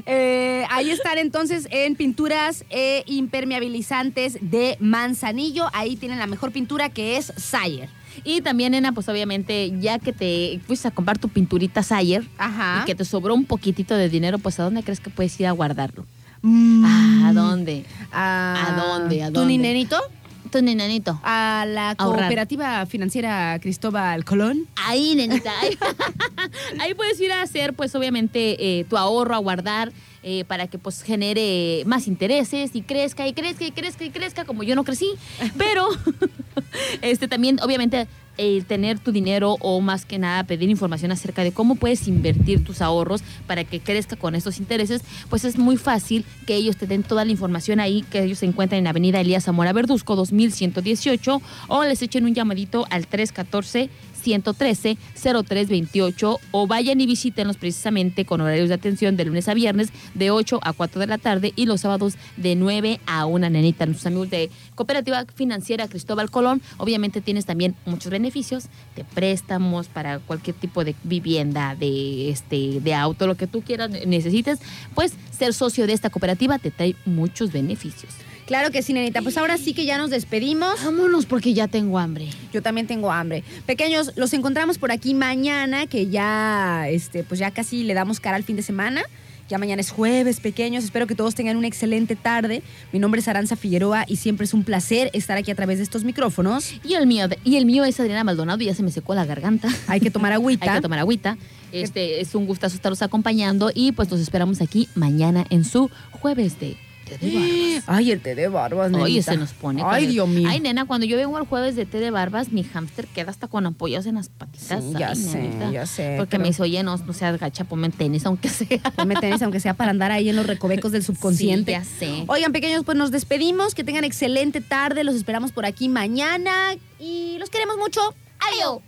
Eh, ahí están entonces en pinturas e impermeabilizantes de Manzanillo. Ahí tienen la mejor pintura que es Sayer. Y también, nena, pues obviamente, ya que te fuiste a comprar tu pinturita Sayer Ajá. y que te sobró un poquito de dinero, pues ¿a dónde crees que puedes ir a guardarlo? Mm, ¿A dónde? ¿A, ¿A dónde? ¿A ¿Tu dónde? ninenito? Tu nenito. A la Ahorrar. cooperativa financiera Cristóbal Colón. Ahí, nenita. Ahí, Ahí puedes ir a hacer, pues, obviamente, eh, tu ahorro, a guardar, eh, para que, pues, genere más intereses y crezca y crezca y crezca y crezca, como yo no crecí. Pero, este, también, obviamente, eh, tener tu dinero o más que nada pedir información acerca de cómo puedes invertir tus ahorros para que crezca con estos intereses, pues es muy fácil que ellos te den toda la información ahí, que ellos se encuentran en Avenida Elías Zamora Verduzco 2118 o les echen un llamadito al 314 113 0328 o vayan y visítenlos precisamente con horarios de atención de lunes a viernes de 8 a 4 de la tarde y los sábados de 9 a 1 nenita. Nuestros amigos de Cooperativa Financiera Cristóbal Colón, obviamente tienes también muchos beneficios de préstamos para cualquier tipo de vivienda, de este de auto, lo que tú quieras necesites, pues ser socio de esta cooperativa te trae muchos beneficios. Claro que sí, nenita. Pues ahora sí que ya nos despedimos. Vámonos porque ya tengo hambre. Yo también tengo hambre. Pequeños, los encontramos por aquí mañana, que ya, este, pues ya casi le damos cara al fin de semana. Ya mañana es jueves, pequeños. Espero que todos tengan una excelente tarde. Mi nombre es Aranza Figueroa y siempre es un placer estar aquí a través de estos micrófonos. Y el mío, y el mío es Adriana Maldonado y ya se me secó la garganta. Hay que tomar agüita. Hay que tomar agüita. Este, es un gustazo estarlos acompañando y pues los esperamos aquí mañana en su jueves de té de barbas. Ay, el té de barbas, Oye, nenita. se nos pone. Ay, Dios mío. Ay, nena, cuando yo vengo al jueves de té de barbas, mi hámster queda hasta con ampollas en las patitas. Sí, ya Ay, sé, nenita. ya sé, Porque pero- me dice, oye, no, no seas gacha, ponme en tenis, aunque sea. Ponme tenis, aunque sea para andar ahí en los recovecos del subconsciente. Sí, ya sé. Oigan, pequeños, pues nos despedimos. Que tengan excelente tarde. Los esperamos por aquí mañana. Y los queremos mucho. Adiós.